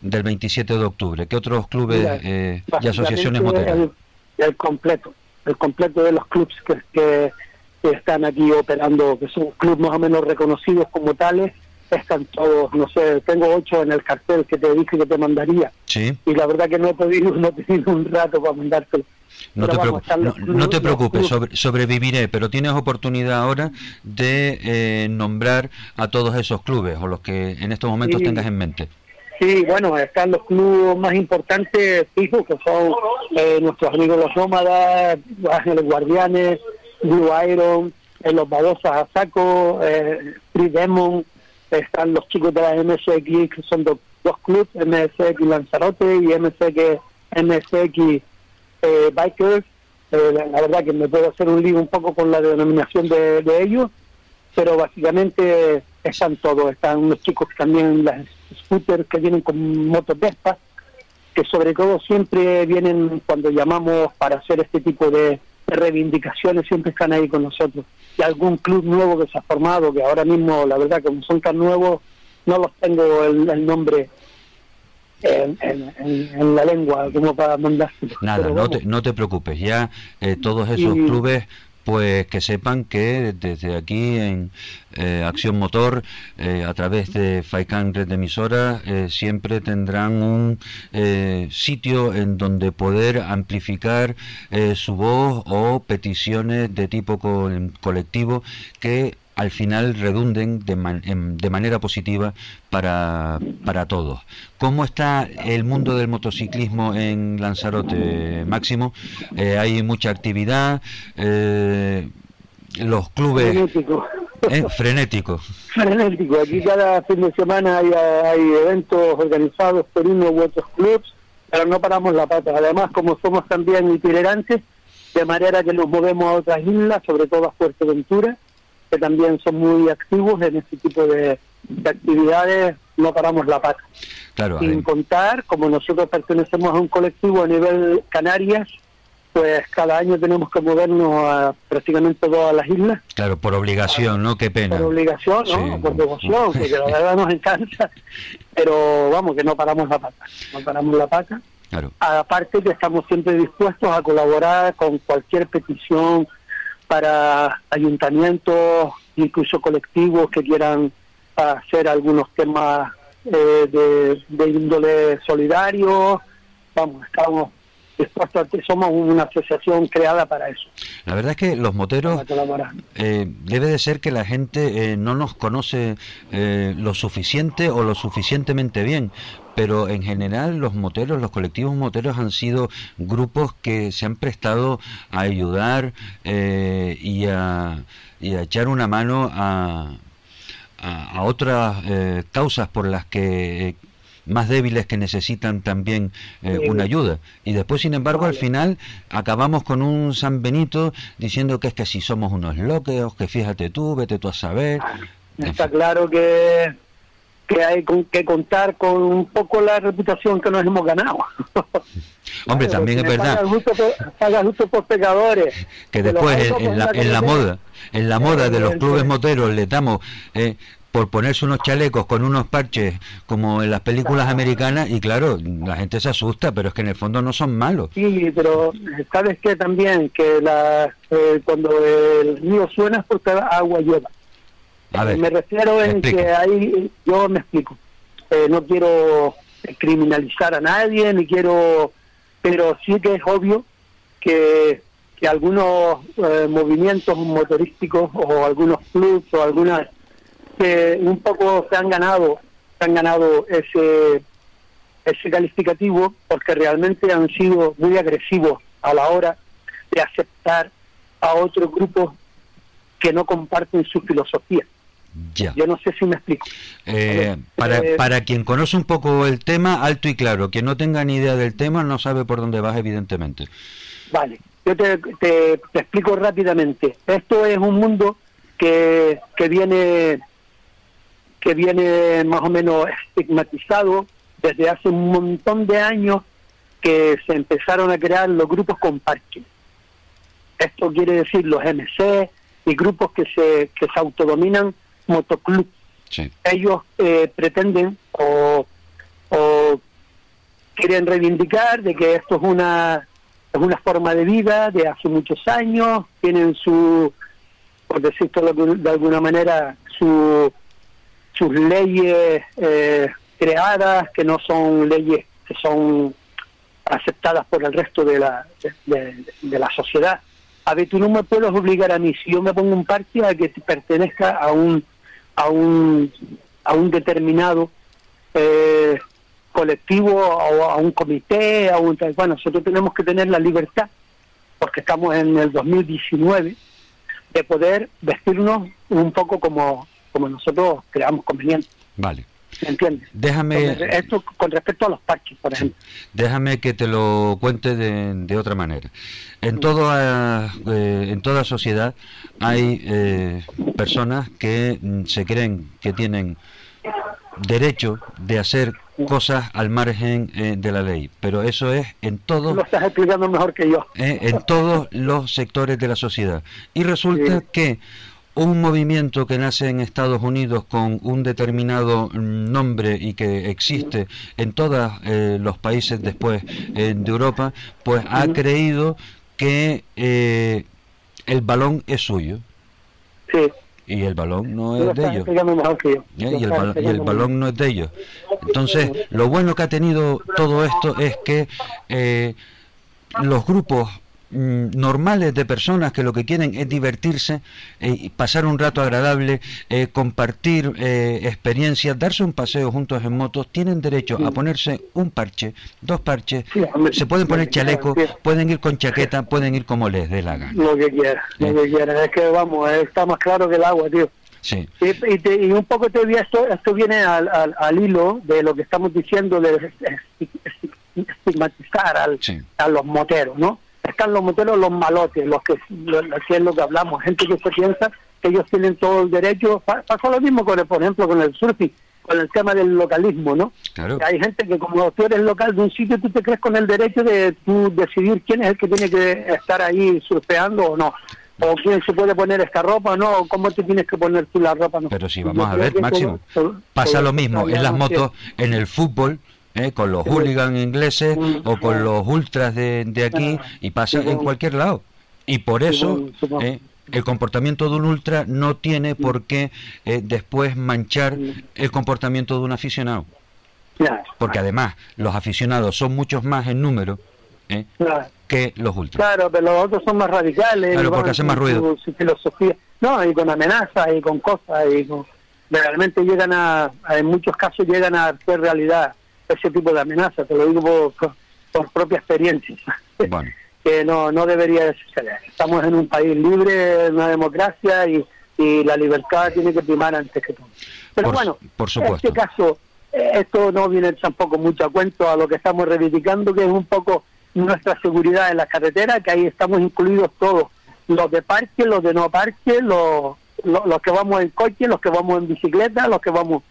del 27 de octubre? ¿Qué otros clubes Mira, eh, y asociaciones moteras? El, el completo, el completo de los clubes que, que, que están aquí operando, que son clubes más o menos reconocidos como tales, están todos, no sé, tengo ocho en el cartel que te dije que te mandaría Sí. y la verdad que no he podido, no he tenido un rato para mandártelo. No te, vamos, no, te preocupes, sobre- sobreviviré, pero tienes oportunidad ahora de eh, nombrar a todos esos clubes o los que en estos momentos Sí. tengas en mente. Sí, bueno, están los clubes más importantes fijos, que son eh, nuestros amigos los Nómadas, los Ángeles Guardianes, Blue Iron, eh, los Badosas a Saco, eh, Free Demon, están los chicos de la MSX, que son dos, dos clubes, MSX Lanzarote y MSX, MSX eh, Bikers. Eh, la, verdad que me puedo hacer un lío un poco con la denominación de, ellos, pero básicamente están todos. Están unos chicos también las scooters que vienen con motos Vespa, que sobre todo siempre vienen cuando llamamos para hacer este tipo de, de reivindicaciones, siempre están ahí con nosotros. Y algún club nuevo que se ha formado, que ahora mismo, la verdad, como son tan nuevos, no los tengo el, el nombre en, en- en- en la lengua como para mandárselo. Nada, no te, no te preocupes, ya eh, todos esos Y- clubes, pues que sepan que desde aquí en eh, Acción Motor, eh, a través de FAICAN Red de Emisoras, eh, siempre tendrán un sitio en donde poder amplificar su voz o peticiones de tipo col- colectivo que al final redunden de, man- en- de manera positiva para, para todos. ¿Cómo está el mundo del motociclismo en Lanzarote, Máximo? Eh, hay mucha actividad, eh, los clubes frenético. eh, frenéticos. frenético. Aquí cada fin de semana hay, hay eventos organizados por uno u otros clubs, pero no paramos la pata. Además, como somos también itinerantes, de manera que nos movemos a otras islas, sobre todo a Fuerteventura, que también son muy activos en este tipo de, de actividades, no paramos la pata. Claro, Sin contar, como nosotros pertenecemos a un colectivo a nivel Canarias, pues cada año tenemos que movernos a prácticamente todas las islas claro, por obligación, ¿no? Qué pena. por obligación, ¿no? Sí. Por devoción, porque la verdad nos encanta, pero vamos, que no paramos la pata, no paramos la pata. Claro. Aparte que estamos siempre dispuestos a colaborar con cualquier petición para ayuntamientos, incluso colectivos que quieran hacer algunos temas eh, de, de índole solidario. Vamos, estamos dispuestos, a, somos una asociación creada para eso, La verdad es que los moteros eh, debe de ser que la gente eh, no nos conoce eh, lo suficiente o lo suficientemente bien, pero en general los moteros, los colectivos moteros han sido grupos que se han prestado a ayudar eh, y, a, y a echar una mano a, a, a otras eh, causas por las que... eh, más débiles que necesitan también eh, una ayuda. Y después, sin embargo, al final acabamos con un San Benito diciendo que es que si somos unos loqueos, que fíjate tú, vete tú a saber. En Está fin. claro que, que hay con- que contar con un poco la reputación que nos hemos ganado. Hombre, Claro, también es verdad Paga justo por, pecadores. que después en, la, en la carretera, moda, en la moda de los clubes moteros le damos eh, por ponerse unos chalecos con unos parches como en las películas americanas y claro, la gente se asusta, pero es que en el fondo no son malos. Sí, pero sabes que también que la eh, cuando el río suena es porque agua lleva. A ver, me refiero en explica. que ahí yo me explico. Eh, no quiero criminalizar a nadie ni quiero, pero sí que es obvio que que algunos eh, movimientos motorísticos o algunos clubs o algunas que un poco se han ganado se han ganado ese ese calificativo porque realmente han sido muy agresivos a la hora de aceptar a otros grupos que no comparten su filosofía. ya. Yo no sé si me explico. Eh, para, Eh, para quien conoce un poco el tema, alto y claro, quien no tenga ni idea del tema no sabe por dónde vas, evidentemente. Vale, yo te, te- te explico rápidamente. Esto es un mundo que, que viene que viene más o menos estigmatizado desde hace un montón de años que se empezaron a crear los grupos con parking. Esto quiere decir los MC y grupos que se, que se autodominan motoclub. Sí. ellos eh, pretenden o, o quieren reivindicar de que esto es una es una forma de vida de hace muchos años tienen su por decirlo de de alguna manera su sus leyes eh, creadas que no son leyes que son aceptadas por el resto de la de, la sociedad. A ver tú no me puedes obligar a mí. Si yo me pongo un parque a que pertenezca a un a un a un determinado eh, colectivo o a un comité, a un, bueno, nosotros tenemos que tener la libertad, porque estamos en el 2019, de poder vestirnos un poco como, como nosotros creamos conveniente. Vale. ¿Me entiendes? Déjame, Entonces, esto con respecto a los parches, por ejemplo. déjame que te lo cuente de, de otra manera. En toda, eh, en toda sociedad hay eh, personas que mm, se creen que tienen derecho de hacer cosas al margen eh, de la ley, pero eso es en todos Lo estás explicando mejor que yo. en todos los sectores de la sociedad. Y resulta Sí. que un movimiento que nace en Estados Unidos con un determinado nombre y que existe en todos eh, los países después eh, de Europa, pues ha creído que eh, el balón es suyo Sí, y el balón no es de ellos. ¿eh? Y, el y el balón no es de ellos. Entonces, lo bueno que ha tenido todo esto es que eh, los grupos normales de personas que lo que quieren es divertirse, eh, y pasar un rato agradable, eh, compartir eh, experiencias, darse un paseo juntos en motos, tienen derecho a ponerse un parche, dos parches, Sí, hombre, se pueden poner chaleco, pueden ir con chaqueta, pueden ir como les dé la gana. Lo que quieras, lo que quieras. Es que vamos, está más claro que el agua, tío. Sí, Y, y, te- y un poco te vi esto, esto viene al, al, al hilo de lo que estamos diciendo de esti- esti- estigmatizar al, Sí. a los moteros, ¿no? Están los moteros, los malotes, los que, lo, que es lo que hablamos, gente que se piensa que ellos tienen todo el derecho. Pa- Pasó lo mismo, con el, por ejemplo, con el surfing, con el tema del localismo, ¿no? claro. Hay gente que como tú eres local de un sitio, tú te crees con el derecho de tú decidir quién es el que tiene que estar ahí surfeando o no. O quién se puede poner esta ropa o no, o cómo te tienes que poner tú la ropa. No. Pero si Yo vamos a ver, Máximo, todo- todo- pasa todo lo mismo en las motos, en el fútbol, ¿eh? con los hooligans ingleses o con los ultras de, de aquí, y pasa en cualquier lado. Y por eso. ¿eh? el comportamiento de un ultra no tiene por qué eh, después manchar el comportamiento de un aficionado. Porque además los aficionados son muchos más en número ¿eh? que los ultras. Claro, pero los otros son más radicales. Claro, porque hacen más ruido. Su, su filosofía. No, y con amenazas y con cosas. y con, Realmente llegan a, a- en muchos casos llegan a hacer realidad ese tipo de amenazas. Te lo digo por, por, propia experiencia. Bueno, que no, no debería de suceder. Estamos en un país libre, en una democracia y, y la libertad tiene que primar antes que todo. Pero Por- bueno, por supuesto. en este caso, eh, esto no viene tampoco mucho a cuento a lo que estamos reivindicando, que es un poco nuestra seguridad en las carreteras, que ahí estamos incluidos todos, los de parque, los de no parque, los, los, los que vamos en coche, los que vamos en bicicleta, los que vamos...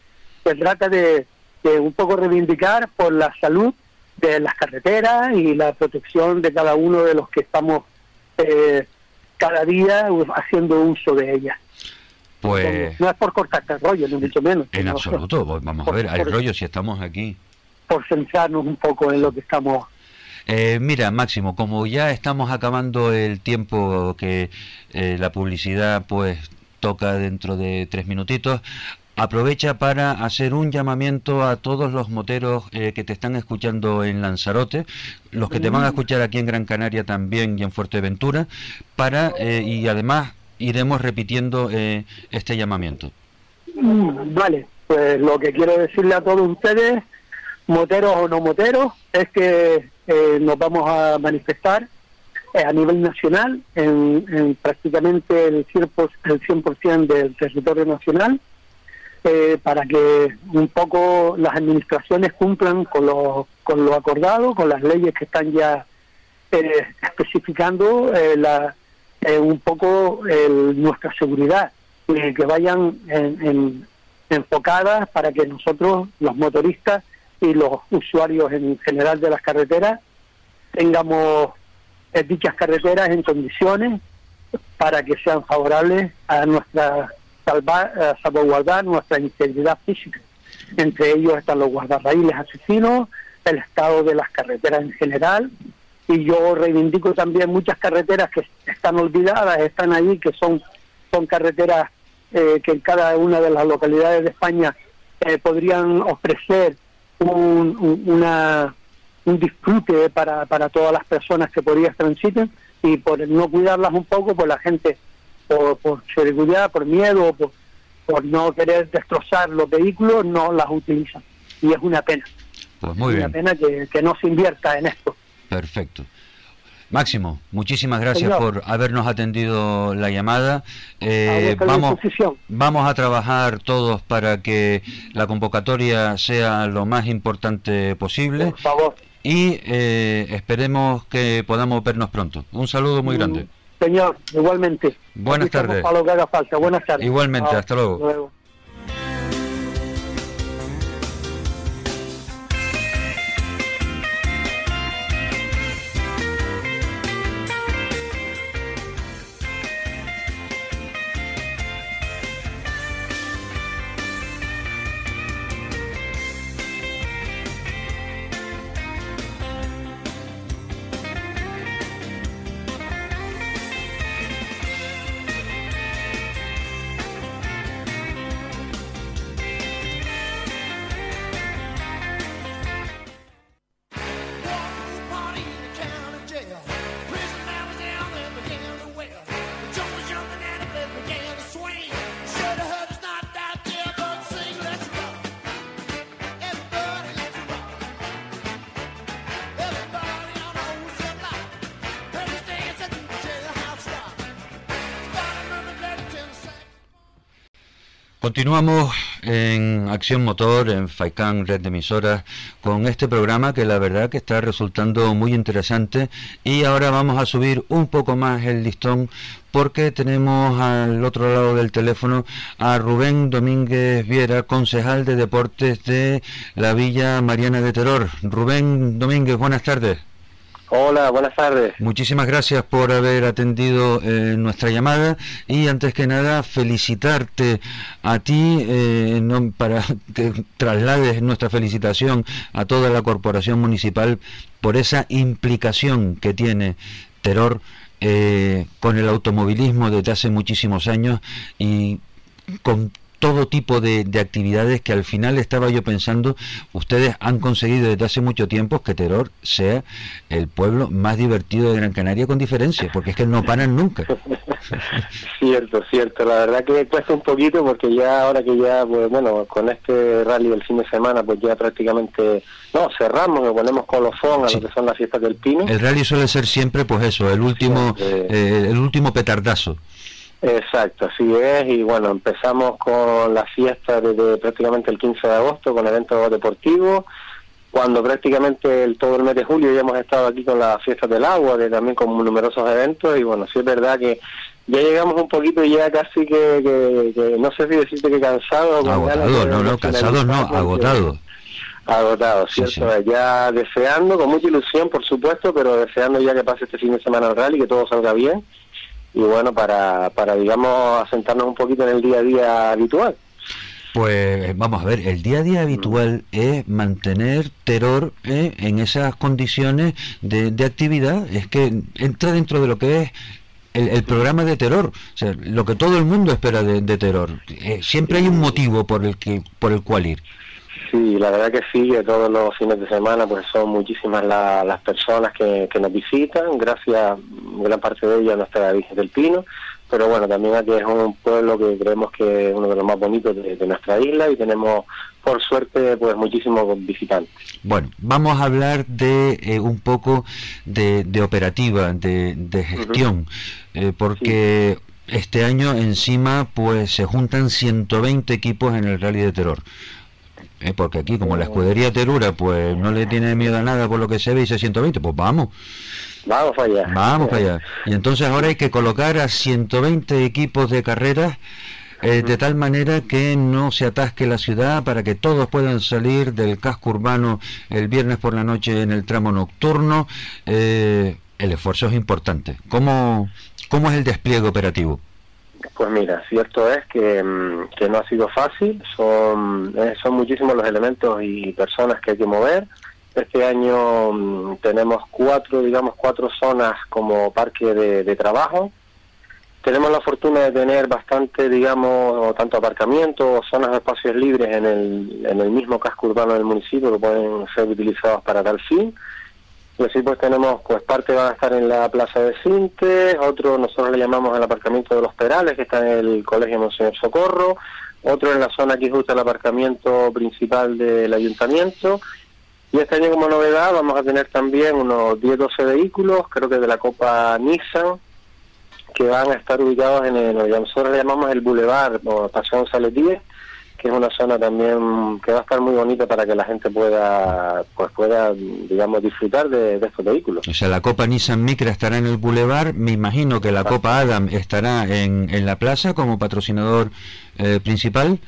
Se trata de, de un poco reivindicar por la salud de las carreteras y la protección de cada uno de los que estamos eh, cada día haciendo uso de ellas. pues No es por cortarte el rollo, ni mucho menos. en absoluto, pues vamos a ver, por- rollo si estamos aquí. Por centrarnos un poco en lo que estamos Eh, mira, Máximo, como ya estamos acabando el tiempo que eh, la publicidad pues toca dentro de tres minutitos, aprovecha para hacer un llamamiento a todos los moteros eh, que te están escuchando en Lanzarote, los que te van a escuchar aquí en Gran Canaria también y en Fuerteventura, para eh, y además iremos repitiendo eh, este llamamiento. Mm, Vale, pues lo que quiero decirle a todos ustedes, moteros o no moteros, es que eh, nos vamos a manifestar eh, a nivel nacional en, en prácticamente el 100%, el 100 del territorio nacional eh, para que un poco las administraciones cumplan con lo, con lo acordado, con las leyes que están ya eh, especificando eh, eh, un poco el- nuestra seguridad que vayan en- enfocadas para que nosotros, los motoristas y los usuarios en general de las carreteras, tengamos eh, dichas carreteras en condiciones para que sean favorables a nuestra salva- a salvaguardar nuestra integridad física. Entre ellos están los guardarraíles asesinos, el estado de las carreteras en general, y yo reivindico también muchas carreteras que están olvidadas, están ahí, que son, son carreteras eh, que en cada una de las localidades de España eh, podrían ofrecer un, un disfrute para, para todas las personas que por ellas transiten y por no cuidarlas un poco, pues la gente, por, por seguridad, por miedo, por, por no querer destrozar los vehículos, no las utilizan. Y es una pena. Pues muy Una bien. pena que, que no se invierta en esto. Perfecto. Máximo, muchísimas gracias Señor. por habernos atendido la llamada. Eh, A vamos, a trabajar todos para que la convocatoria sea lo más importante posible Por favor. y eh, esperemos que podamos vernos pronto. Un saludo muy grande. Señor, igualmente. Buenas tardes. Para lo que haga falta. Buenas tardes. Igualmente, hasta luego. Continuamos en Acción Motor, en FAICAN, red de emisoras, con este programa que la verdad que está resultando muy interesante y ahora vamos a subir un poco más el listón porque tenemos al otro lado del teléfono a Rubén Domínguez Viera, concejal de deportes de la Villa Mariana de Terror. Rubén Domínguez, buenas tardes. Hola, buenas tardes. Muchísimas gracias por haber atendido eh, nuestra llamada y antes que nada felicitarte a ti eh, para que traslades nuestra felicitación a toda la corporación municipal por esa implicación que tiene Terror eh, con el automovilismo desde hace muchísimos años y con todo tipo de, de actividades que al final estaba yo pensando, ustedes han conseguido desde hace mucho tiempo que Teror sea el pueblo más divertido de Gran Canaria con diferencia, porque es que no paran nunca. Cierto, cierto. La verdad que cuesta un poquito porque ya ahora que ya, pues bueno, con este rally del fin de semana, pues ya prácticamente, no, cerramos, nos ponemos colofón a Sí. lo que son las fiestas del Pino. El rally suele ser siempre, pues eso, el último, eh, el último petardazo. Exacto, así es. Y bueno, empezamos con la fiesta desde prácticamente el 15 de agosto con eventos deportivos. Cuando prácticamente el, todo el mes de julio ya hemos estado aquí con las fiestas del agua, que también con numerosos eventos. Y bueno, sí es verdad que ya llegamos un poquito ya casi que, que- que no sé si decirte que cansado. ganas Agotado, no, no, cansados no, agotado. Agotado, Sí, ¿cierto? Ya deseando, con mucha ilusión, por supuesto, pero deseando ya que pase este fin de semana el rally, que todo salga bien. Y bueno, para, para digamos, asentarnos un poquito en el día a día habitual. Pues vamos a ver, el día a día habitual es mantener terror eh, en esas condiciones de, de actividad, es que entra dentro de lo que es el, el programa de terror, o sea, lo que todo el mundo espera de, de terror. Eh, siempre hay un motivo por el que por el cual ir. Sí, la verdad que sí, que todos los fines de semana pues son muchísimas la- las personas que, que nos visitan, gracias gran parte de ellas a nuestra Virgen del Pino, pero bueno, también aquí es un pueblo que creemos que es uno de los más bonitos de, de nuestra isla y tenemos por suerte pues muchísimos visitantes. Bueno, vamos a hablar de eh, un poco de, de operativa, de, de gestión, eh, porque este año encima pues se juntan 120 equipos en el Rally de Terror. Eh, porque aquí como la escudería Terura pues no le tiene miedo a nada por lo que se ve y dice 120, pues vamos, Vamos para allá. vamos para allá. Y entonces ahora hay que colocar a 120 equipos de carreras eh, de tal manera que no se atasque la ciudad para que todos puedan salir del casco urbano el viernes por la noche en el tramo nocturno. Eh, el esfuerzo es importante. ¿Cómo, ¿Cómo es el despliegue operativo? Pues mira, cierto es que, mm, que no ha sido fácil, son, eh, son muchísimos los elementos y personas que hay que mover. Este año mm, tenemos cuatro, digamos, cuatro zonas como parque de, trabajo. Tenemos la fortuna de tener bastante, digamos, tanto aparcamiento o zonas de espacios libres en el, en el mismo casco urbano del municipio que pueden ser utilizados para tal fin. Así pues tenemos, pues parte van a estar en la Plaza de Cintes, otro nosotros le llamamos el aparcamiento de los Perales, que está en el Colegio Monseñor Socorro, otro en la zona aquí justo el aparcamiento principal del ayuntamiento, Y este año como novedad vamos a tener también unos 10-12 vehículos, creo que de la Copa Nissan, que van a estar ubicados en el, nosotros le llamamos el Boulevard o Paseo González Díez, que es una zona también que va a estar muy bonita para que la gente pueda, pues pueda, digamos, disfrutar de, de estos vehículos. O sea, la Copa Nissan Micra estará en el Boulevard, me imagino que la Copa Adam estará en, en la plaza como patrocinador eh, principal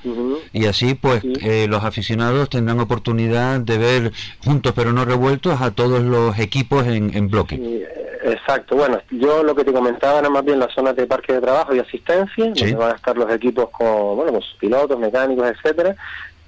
y así pues Sí. eh, los aficionados tendrán oportunidad de ver juntos pero no revueltos a todos los equipos en, en bloque. Exacto, bueno, yo lo que te comentaba era más bien las zonas de parque de trabajo y asistencia, Sí. donde van a estar los equipos con, bueno, con sus pilotos, mecánicos, etcétera,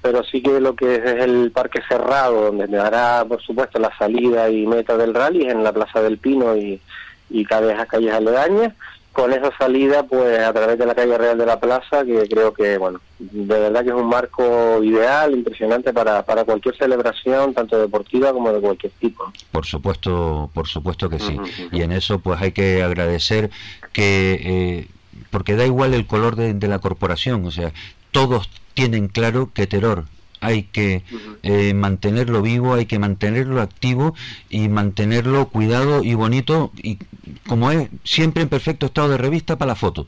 pero sí que lo que es el parque cerrado, donde me dará, por supuesto, la salida y meta del rally es en la Plaza del Pino y, y calles, calles aledañas, con esa salida, pues a través de la calle Real de la Plaza, que creo que, bueno, de verdad que es un marco ideal, impresionante para, para cualquier celebración, tanto deportiva como de cualquier tipo. Por supuesto, por supuesto que sí. Y en eso pues hay que agradecer que, eh, porque da igual el color de, de la corporación, o sea, todos tienen claro que Terror hay que eh, mantenerlo vivo, hay que mantenerlo activo y mantenerlo cuidado y bonito y como es siempre en perfecto estado de revista para la foto.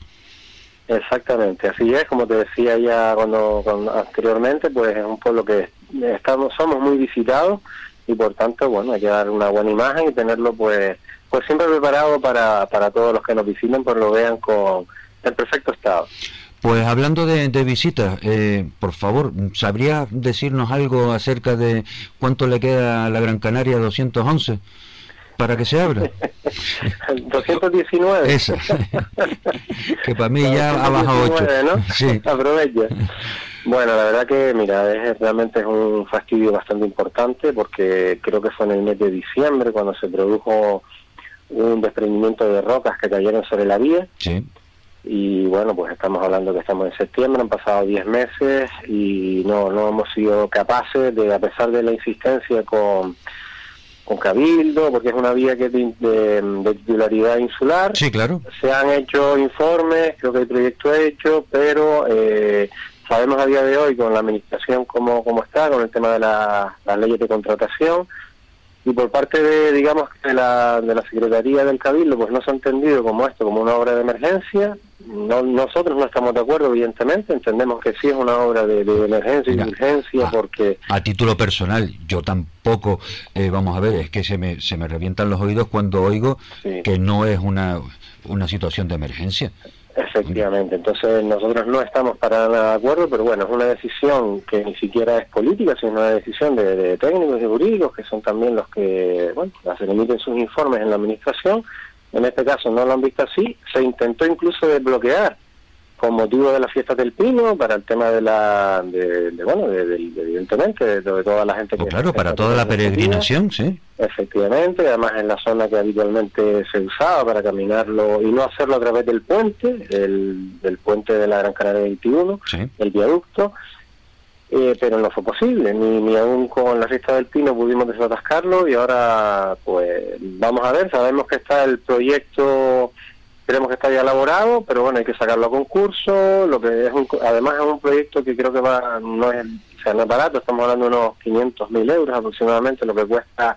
Exactamente, así es, como te decía ya cuando, cuando anteriormente, pues es un pueblo que estamos somos muy visitados y por tanto, bueno, hay que dar una buena imagen y tenerlo pues pues siempre preparado para, para todos los que nos visiten, pues lo vean con en perfecto estado. Pues hablando de, de visitas, eh, por favor, ¿sabría decirnos algo acerca de cuánto le queda a la Gran Canaria 211 para que se abra? 219. Esa. que para mí ya ha bajado 8. 219, ¿no? Sí. Aprovecha. Bueno, la verdad que, mira, es, realmente es un fastidio bastante importante porque creo que fue en el mes de diciembre cuando se produjo un desprendimiento de rocas que cayeron sobre la vía Sí. Y bueno, pues estamos hablando que estamos en septiembre, han pasado 10 meses y no, no hemos sido capaces de, a pesar de la insistencia con, con Cabildo, porque es una vía que de, de- de titularidad insular, Sí, claro. se han hecho informes, creo que el proyecto hecho, pero eh, sabemos a día de hoy con la administración cómo, cómo está, con el tema de la- las leyes de contratación, y por parte de, digamos, de la, de la Secretaría del Cabildo, pues no se ha entendido como esto, como una obra de emergencia. No, nosotros no estamos de acuerdo, evidentemente, entendemos que sí es una obra de, de emergencia y de urgencia, ah, porque A título personal, yo tampoco, eh, vamos a ver, es que se me, se me revientan los oídos cuando oigo Sí. que no es una, una situación de emergencia. Efectivamente, entonces nosotros no estamos para nada de acuerdo, pero bueno, es una decisión que ni siquiera es política, sino una decisión de, técnicos y jurídicos, que son también los que, bueno, se emiten sus informes en la administración. En este caso no lo han visto así, se intentó incluso desbloquear con motivo de las fiestas del Pino, para el tema de la, de, de, bueno, de, de- evidentemente, de, toda la gente Pues que... claro, para toda la peregrinación, sí. Efectivamente, además en la zona que habitualmente se usaba para caminarlo y no hacerlo a través del puente, del, del puente de la Gran Canaria 21, Sí. el viaducto, eh, pero no fue posible, ni, ni aún con la fiesta del Pino pudimos desatascarlo y ahora pues vamos a ver, sabemos que está el proyecto, creemos que está ya elaborado, pero bueno, hay que sacarlo a concurso, lo que es un, además es un proyecto que creo que va, no es, o sea, no barato, estamos hablando de unos 500 mil euros aproximadamente, lo que cuesta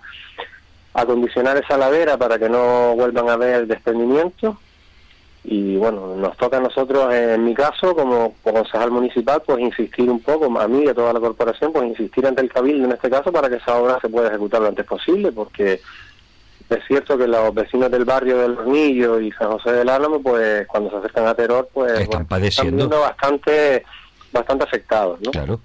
acondicionar esa ladera para que no vuelvan a haber desprendimientos. Y bueno, nos toca a nosotros, en mi caso, como, como concejal municipal, pues insistir un poco, a mí y a toda la corporación, pues insistir ante el cabildo en este caso para que esa obra se pueda ejecutar lo antes posible, porque es cierto que los vecinos del barrio del Hornillo y San José del Álamo, pues cuando se acercan a Teror, pues Están bueno, padeciendo. bastante, bastante afectados, ¿no? Claro.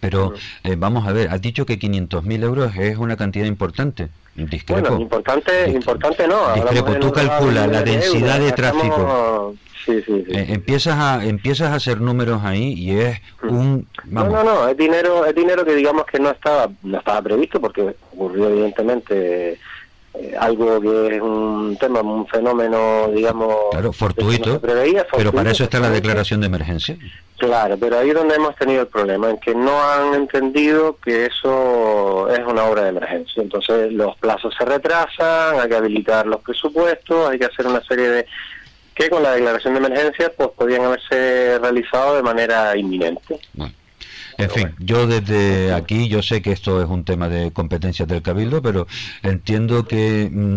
Pero eh, vamos a ver, has dicho que 500.000 euros es una cantidad importante. Discrepo. Bueno, importante, importante no. discrepo. de Tú calcula la de densidad de euros, tráfico. estamos- Sí, sí, sí. Eh, empiezas a empiezas a hacer números ahí y es un No, vamos no, no, es dinero, es dinero que digamos que no estaba, no estaba previsto porque ocurrió evidentemente algo que es un tema, un fenómeno, digamos, claro fortuito no pero para eso está la declaración de emergencia Claro, pero ahí es donde hemos tenido el problema, en que no han entendido que eso es una obra de emergencia. Entonces los plazos se retrasan, hay que habilitar los presupuestos, hay que hacer una serie de que con la declaración de emergencia pues podían haberse realizado de manera inminente. Bueno, En fin, yo desde aquí, yo sé que esto es un tema de competencias del Cabildo, pero entiendo que mm,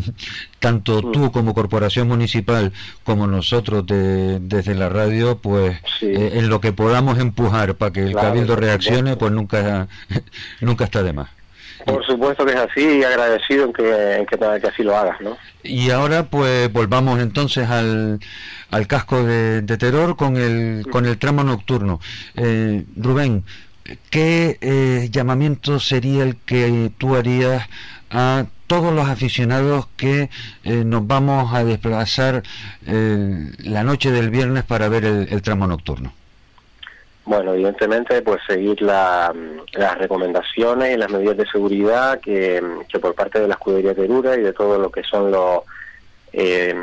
tanto tú como corporación municipal como nosotros de- desde la radio, pues Sí. eh, en lo que podamos empujar para que el Claro, Cabildo reaccione, pues nunca, nunca está de más. Por supuesto que es así y agradecido en que, en que, que así lo hagas, ¿no? Y ahora pues volvamos entonces al, al casco de, de Terror con el, con el tramo nocturno. Eh, Rubén, ¿qué eh, llamamiento sería el que tú harías a todos los aficionados que eh, nos vamos a desplazar la noche del viernes para ver el, el tramo nocturno? Bueno, evidentemente, pues seguir la- las recomendaciones y las medidas de seguridad que, que por parte de la escudería Terura y de todo lo que son los eh,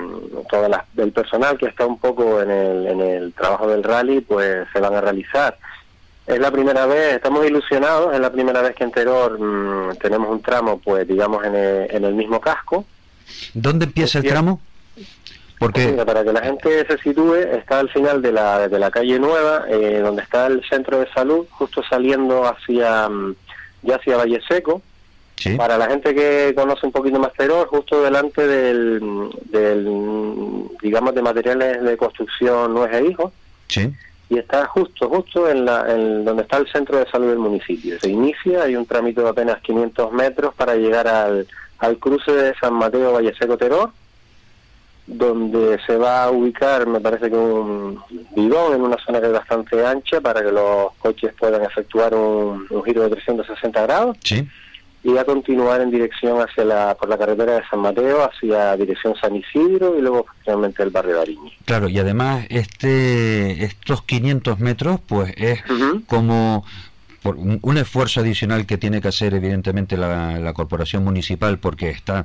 todas las, del personal que está un poco en el, en el trabajo del rally, pues se van a realizar. Es la primera vez, estamos ilusionados, es la primera vez que en Teror mm, tenemos un tramo, pues digamos en el, en el mismo casco. ¿Dónde empieza el tramo? Porque Mira, para que la gente se sitúe, está al final de la, de la calle Nueva, eh, donde está el centro de salud, justo saliendo hacia mm, ya hacia Valle Seco. sí, Para la gente que conoce un poquito más Teror, justo delante del, del digamos, de materiales de construcción Nuez e Hijos, sí, y está justo, justo en, la, en donde está el centro de salud del municipio. Se inicia, hay un trámite de apenas 500 metros para llegar al, al cruce de San Mateo Valle Seco Teror, donde se va a ubicar, me parece que un bidón en una zona que es bastante ancha para que los coches puedan efectuar un, un giro de 360 grados sí. y a continuar en dirección hacia la por la carretera de San Mateo hacia dirección San Isidro y luego finalmente el barrio de Ariñi. Claro, y además este estos 500 metros pues es como por un, un esfuerzo adicional que tiene que hacer evidentemente la, la corporación municipal porque está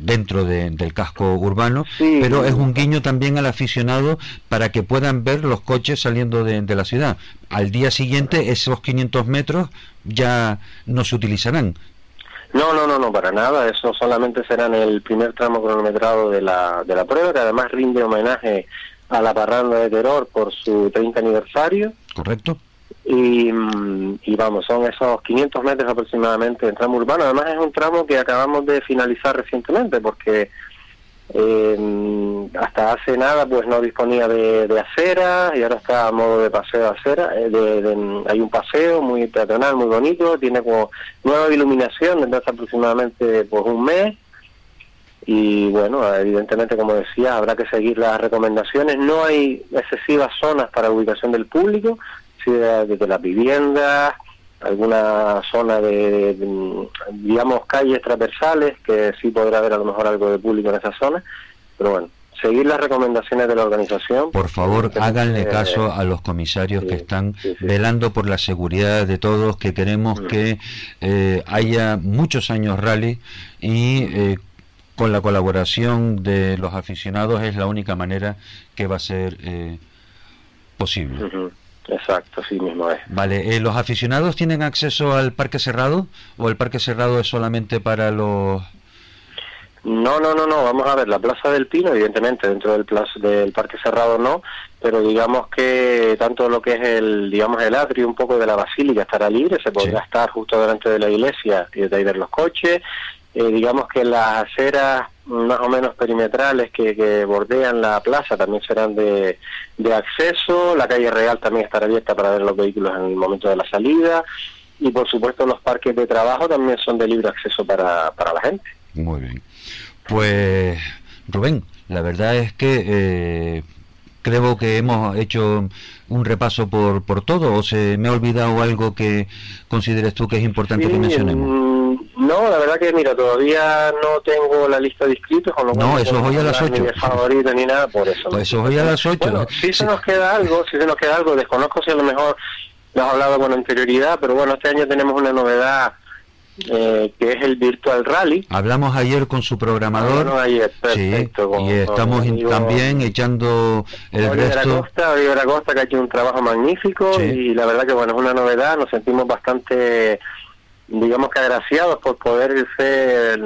dentro de- del casco urbano, Sí. pero es un guiño también al aficionado para que puedan ver los coches saliendo de, de la ciudad. Al día siguiente esos 500 metros ya no se utilizarán. No, no, no, no, para nada. Eso solamente será en el primer tramo cronometrado de la, de la prueba, que además rinde homenaje a la parranda de Terror por su 30 aniversario. ¿Correcto? Y, mm, y vamos, son esos 500 metros aproximadamente de tramo urbano. Además es un tramo que acabamos de finalizar recientemente porque eh, hasta hace nada pues no disponía de, de acera y ahora está a modo de paseo acera. eh, de- de- hay un paseo muy peatonal, muy bonito, tiene como nueva iluminación desde hace aproximadamente pues un mes. Y bueno, evidentemente, como decía, habrá que seguir las recomendaciones. No hay excesivas zonas para ubicación del público, de- desde las viviendas, alguna zona de, de, digamos, calles transversales, que sí podrá haber a lo mejor algo de público en esa zona. Pero bueno, seguir las recomendaciones de la organización. Por favor, háganle eh, caso a los comisarios que sí, están sí, sí. velando por la seguridad de todos, que queremos Mm. que eh, haya muchos años rally y eh, con la colaboración de los aficionados es la única manera que va a ser eh, posible. Ujú, Exacto, sí mismo es. Vale, eh, ¿los aficionados tienen acceso al parque cerrado o el parque cerrado es solamente para los... No, no, no, no. Vamos a ver, la Plaza del Pino, evidentemente, dentro del, plazo, del Parque Cerrado no, pero digamos que tanto lo que es el, digamos, el atrio un poco de la Basílica estará libre, se podrá Sí. estar justo delante de la iglesia y desde ahí ver los coches. Eh, digamos que las aceras más o menos perimetrales que, que bordean la plaza también serán de, de acceso, la calle Real también estará abierta para ver los vehículos en el momento de la salida y por supuesto los parques de trabajo también son de libre acceso para, para la gente. Muy bien. Pues Rubén, la verdad es que eh, creo que hemos hecho un repaso por, por todo o se me ha olvidado algo que consideres tú que es importante que mencionemos. No, la verdad que mira, todavía no tengo la lista de inscritos, con lo cual No, eso es hoy a las hablar ni ocho. de favorito ni nada, por eso. Pues eso es hoy a las ocho. Bueno, si Sí. se nos queda algo, si se nos queda algo, desconozco si a lo mejor lo has hablado con anterioridad, pero bueno, este año tenemos una novedad eh, que es el Virtual Rally. Hablamos ayer con su programador. Bueno, ahí es sí, perfecto, con- y estamos amigo también echando el Oliver resto. Acosta, Oliver Acosta que ha hecho un trabajo magnífico Sí. y la verdad que bueno, es una novedad, nos sentimos bastante digamos que agraciados por poder ser,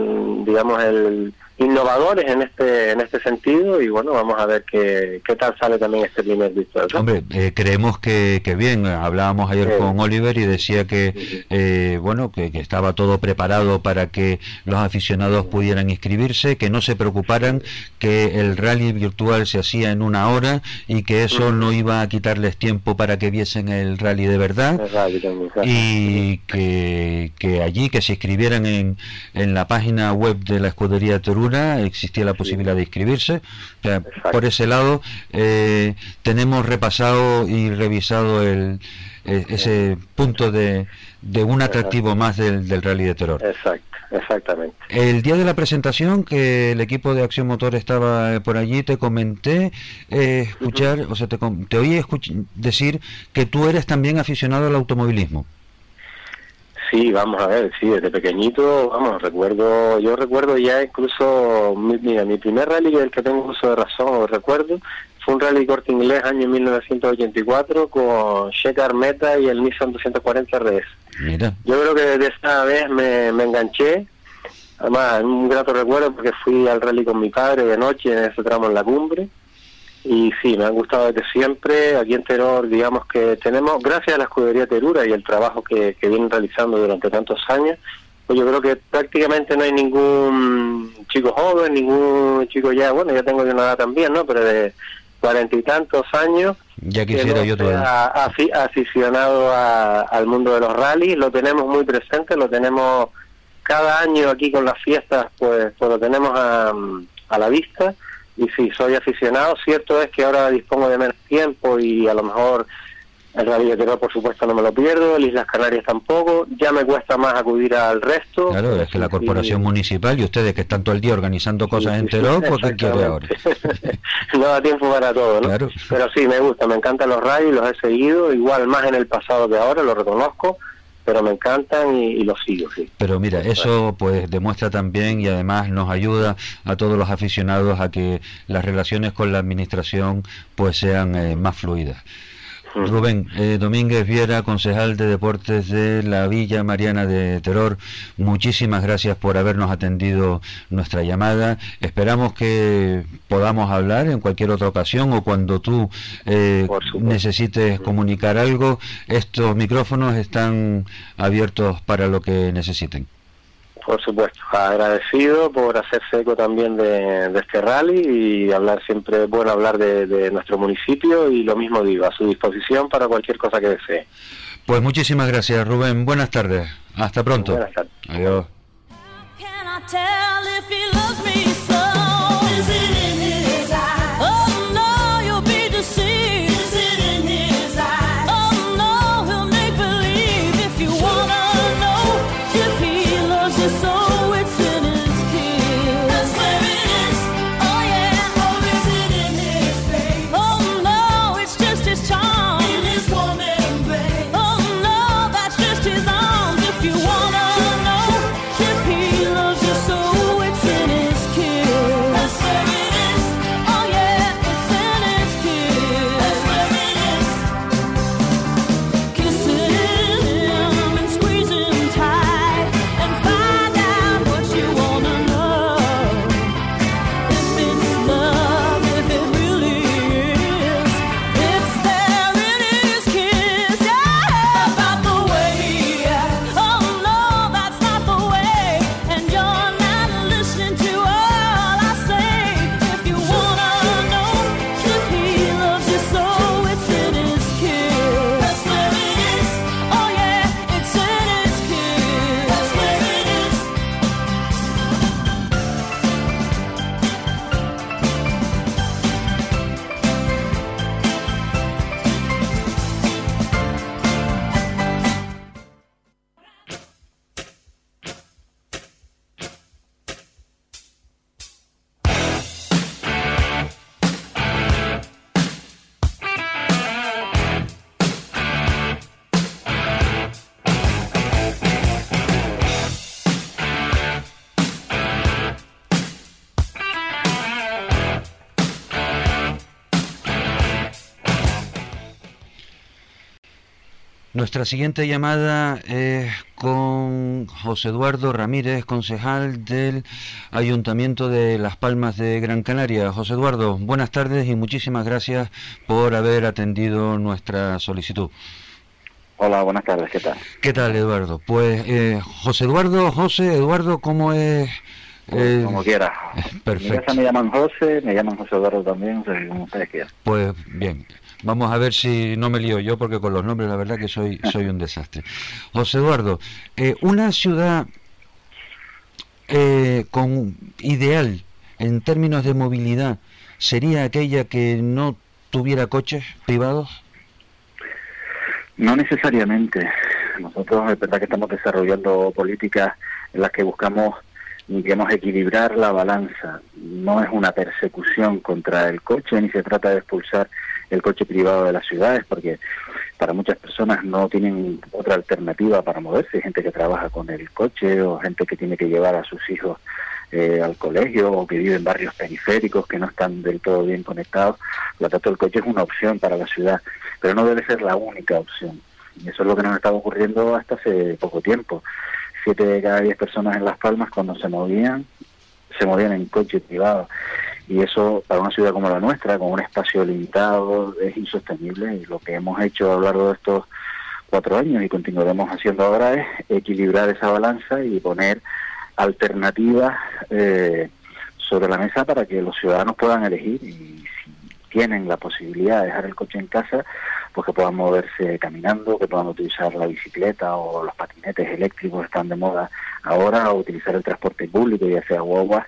digamos, el innovadores en este en este sentido y bueno, vamos a ver qué, qué tal sale también este primer virtual. ¿no? Hombre, eh, creemos que, que bien. Hablábamos ayer Sí. con Oliver y decía que eh, bueno que, que estaba todo preparado para que los aficionados pudieran inscribirse, que no se preocuparan que el rally virtual se hacía en una hora y que eso no iba a quitarles tiempo para que viesen el rally de verdad. También, claro. y que, que allí que se inscribieran en, en la página web de la escudería Existía la posibilidad de inscribirse O sea, Exacto. por ese lado eh, tenemos repasado y revisado el, eh, ese punto de, de un atractivo más del, del rally de terror Exacto, exactamente. el día de la presentación que el equipo de Acción Motor estaba eh, por allí, te comenté eh, escuchar, o sea, te, te oí decir que tú eres también aficionado al automovilismo. Sí, vamos a ver, sí, desde pequeñito, vamos, recuerdo, yo recuerdo ya incluso, mi- mira, mi primer rally del que tengo uso de razón o recuerdo, fue un rally corte inglés año 1984 con Shekhar Meta y el Nissan 240 RS. Mira, Yo creo que desde esa vez me, me enganché, además un grato recuerdo porque fui al rally con mi padre de noche en ese tramo en la cumbre, y sí, me han gustado desde siempre. Aquí en Teror, digamos que tenemos, gracias a la escudería Terura y el trabajo que, que vienen realizando durante tantos años, pues yo creo que prácticamente no hay ningún chico joven, ningún chico ya, bueno, ya tengo yo una edad también, ¿no? Pero de cuarenta y tantos años, ya que quisiera no yo sea afi- aficionado a- al mundo de los rallies, lo tenemos muy presente, lo tenemos cada año aquí con las fiestas, pues, pues lo tenemos a, a la vista. Y sí, soy aficionado. Cierto es que ahora dispongo de menos tiempo y a lo mejor el rally de terror, por supuesto, no me lo pierdo, el Islas Canarias tampoco. Ya me cuesta más acudir al resto. Claro, es que la corporación sí. municipal y ustedes que están todo el día organizando cosas Sí, en pues ¿qué quiere ahora? no da tiempo para todo, ¿no? Claro. Pero sí, me gusta, me encantan los rallies, los he seguido, igual más en el pasado que ahora, lo reconozco, pero me encantan y, y los sigo, sí. Pero mira, eso pues demuestra también y además nos ayuda a todos los aficionados a que las relaciones con la administración pues sean eh, más fluidas. Rubén eh, Domínguez Viera, concejal de deportes de la Villa Mariana de Terror, muchísimas gracias por habernos atendido nuestra llamada. Esperamos que podamos hablar en cualquier otra ocasión o cuando tú eh, necesites comunicar algo. Estos micrófonos están abiertos para lo que necesiten. Por supuesto, agradecido por hacerse eco también de, de este rally y hablar siempre, bueno, hablar de, de nuestro municipio y lo mismo digo, a su disposición para cualquier cosa que desee. Pues muchísimas gracias, Rubén. Buenas tardes. Hasta pronto. Buenas tardes. Adiós. Nuestra siguiente llamada es con José Eduardo Ramírez, concejal del Ayuntamiento de Las Palmas de Gran Canaria. José Eduardo, buenas tardes y muchísimas gracias por haber atendido nuestra solicitud. Hola, buenas tardes, ¿qué tal? ¿Qué tal, Eduardo? Pues eh, José Eduardo, José Eduardo, ¿cómo es? Pues, eh, como quiera. perfecto. En mi casa me llaman José, me llaman José Eduardo también, como ustedes quieran. Pues bien, vamos a ver si no me lío yo, porque con los nombres la verdad que soy, soy un desastre. José Eduardo, eh, una ciudad eh, con ideal en términos de movilidad sería aquella que no tuviera coches privados. No necesariamente. Nosotros es verdad que estamos desarrollando políticas en las que buscamos digamos, equilibrar la balanza. No es una persecución contra el coche, ni se trata de expulsar el coche privado de las ciudades, porque para muchas personas no tienen otra alternativa para moverse. Gente que trabaja con el coche o gente que tiene que llevar a sus hijos eh, al colegio o que vive en barrios periféricos que no están del todo bien conectados. Por lo tanto, el coche es una opción para la ciudad, pero no debe ser la única opción. Y eso es lo que nos estaba ocurriendo hasta hace poco tiempo siete de cada diez personas en Las Palmas cuando se movían, se movían en coche privado. Y eso para una ciudad como la nuestra, con un espacio limitado, es insostenible. Y lo que hemos hecho a lo largo de estos cuatro años y continuaremos haciendo ahora es equilibrar esa balanza y poner alternativas eh, sobre la mesa para que los ciudadanos puedan elegir y si tienen la posibilidad de dejar el coche en casa, pues que puedan moverse caminando, que puedan utilizar la bicicleta o los patinetes eléctricos que están de moda ahora, o utilizar el transporte público, ya sea guaguas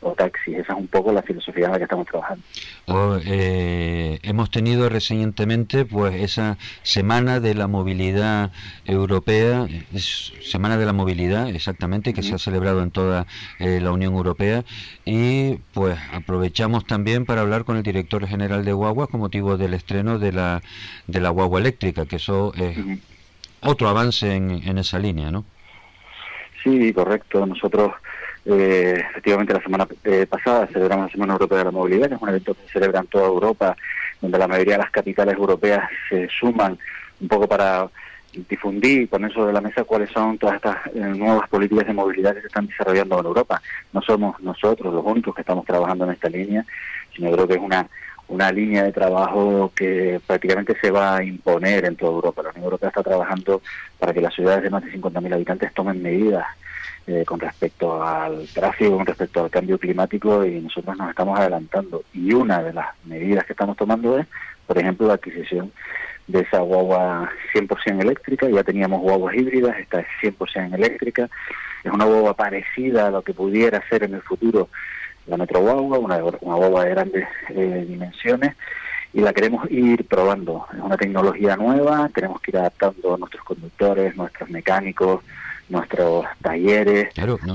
o taxis. Esa es un poco la filosofía en la que estamos trabajando. O, eh, hemos tenido recientemente pues esa semana de la movilidad europea, es semana de la movilidad exactamente que se ha celebrado en toda eh, la Unión Europea y pues aprovechamos también para hablar con el director general de Guagua con motivo del estreno de la de la guagua eléctrica, que eso es otro avance en, en esa línea, ¿no? Sí, correcto. Nosotros, eh, efectivamente, la semana eh, pasada celebramos la Semana Europea de la Movilidad, que es un evento que se celebra en toda Europa, donde la mayoría de las capitales europeas se suman un poco para difundir y poner sobre la mesa cuáles son todas estas eh, nuevas políticas de movilidad que se están desarrollando en Europa. No somos nosotros los únicos que estamos trabajando en esta línea, sino creo que es una una línea de trabajo que prácticamente se va a imponer en toda Europa. La Unión Europea está trabajando para que las ciudades de más de 50.000 habitantes tomen medidas eh, con respecto al tráfico, con respecto al cambio climático y nosotros nos estamos adelantando. Y una de las medidas que estamos tomando es, por ejemplo, la adquisición de esa guagua 100% eléctrica. Ya teníamos guaguas híbridas, esta es 100% eléctrica. Es una guagua parecida a lo que pudiera ser en el futuro la Metro Guagua, una, una guagua de grandes eh, dimensiones y la queremos ir probando. Es una tecnología nueva, tenemos que ir adaptando a nuestros conductores, nuestros mecánicos, nuestros talleres Claro, ¿no?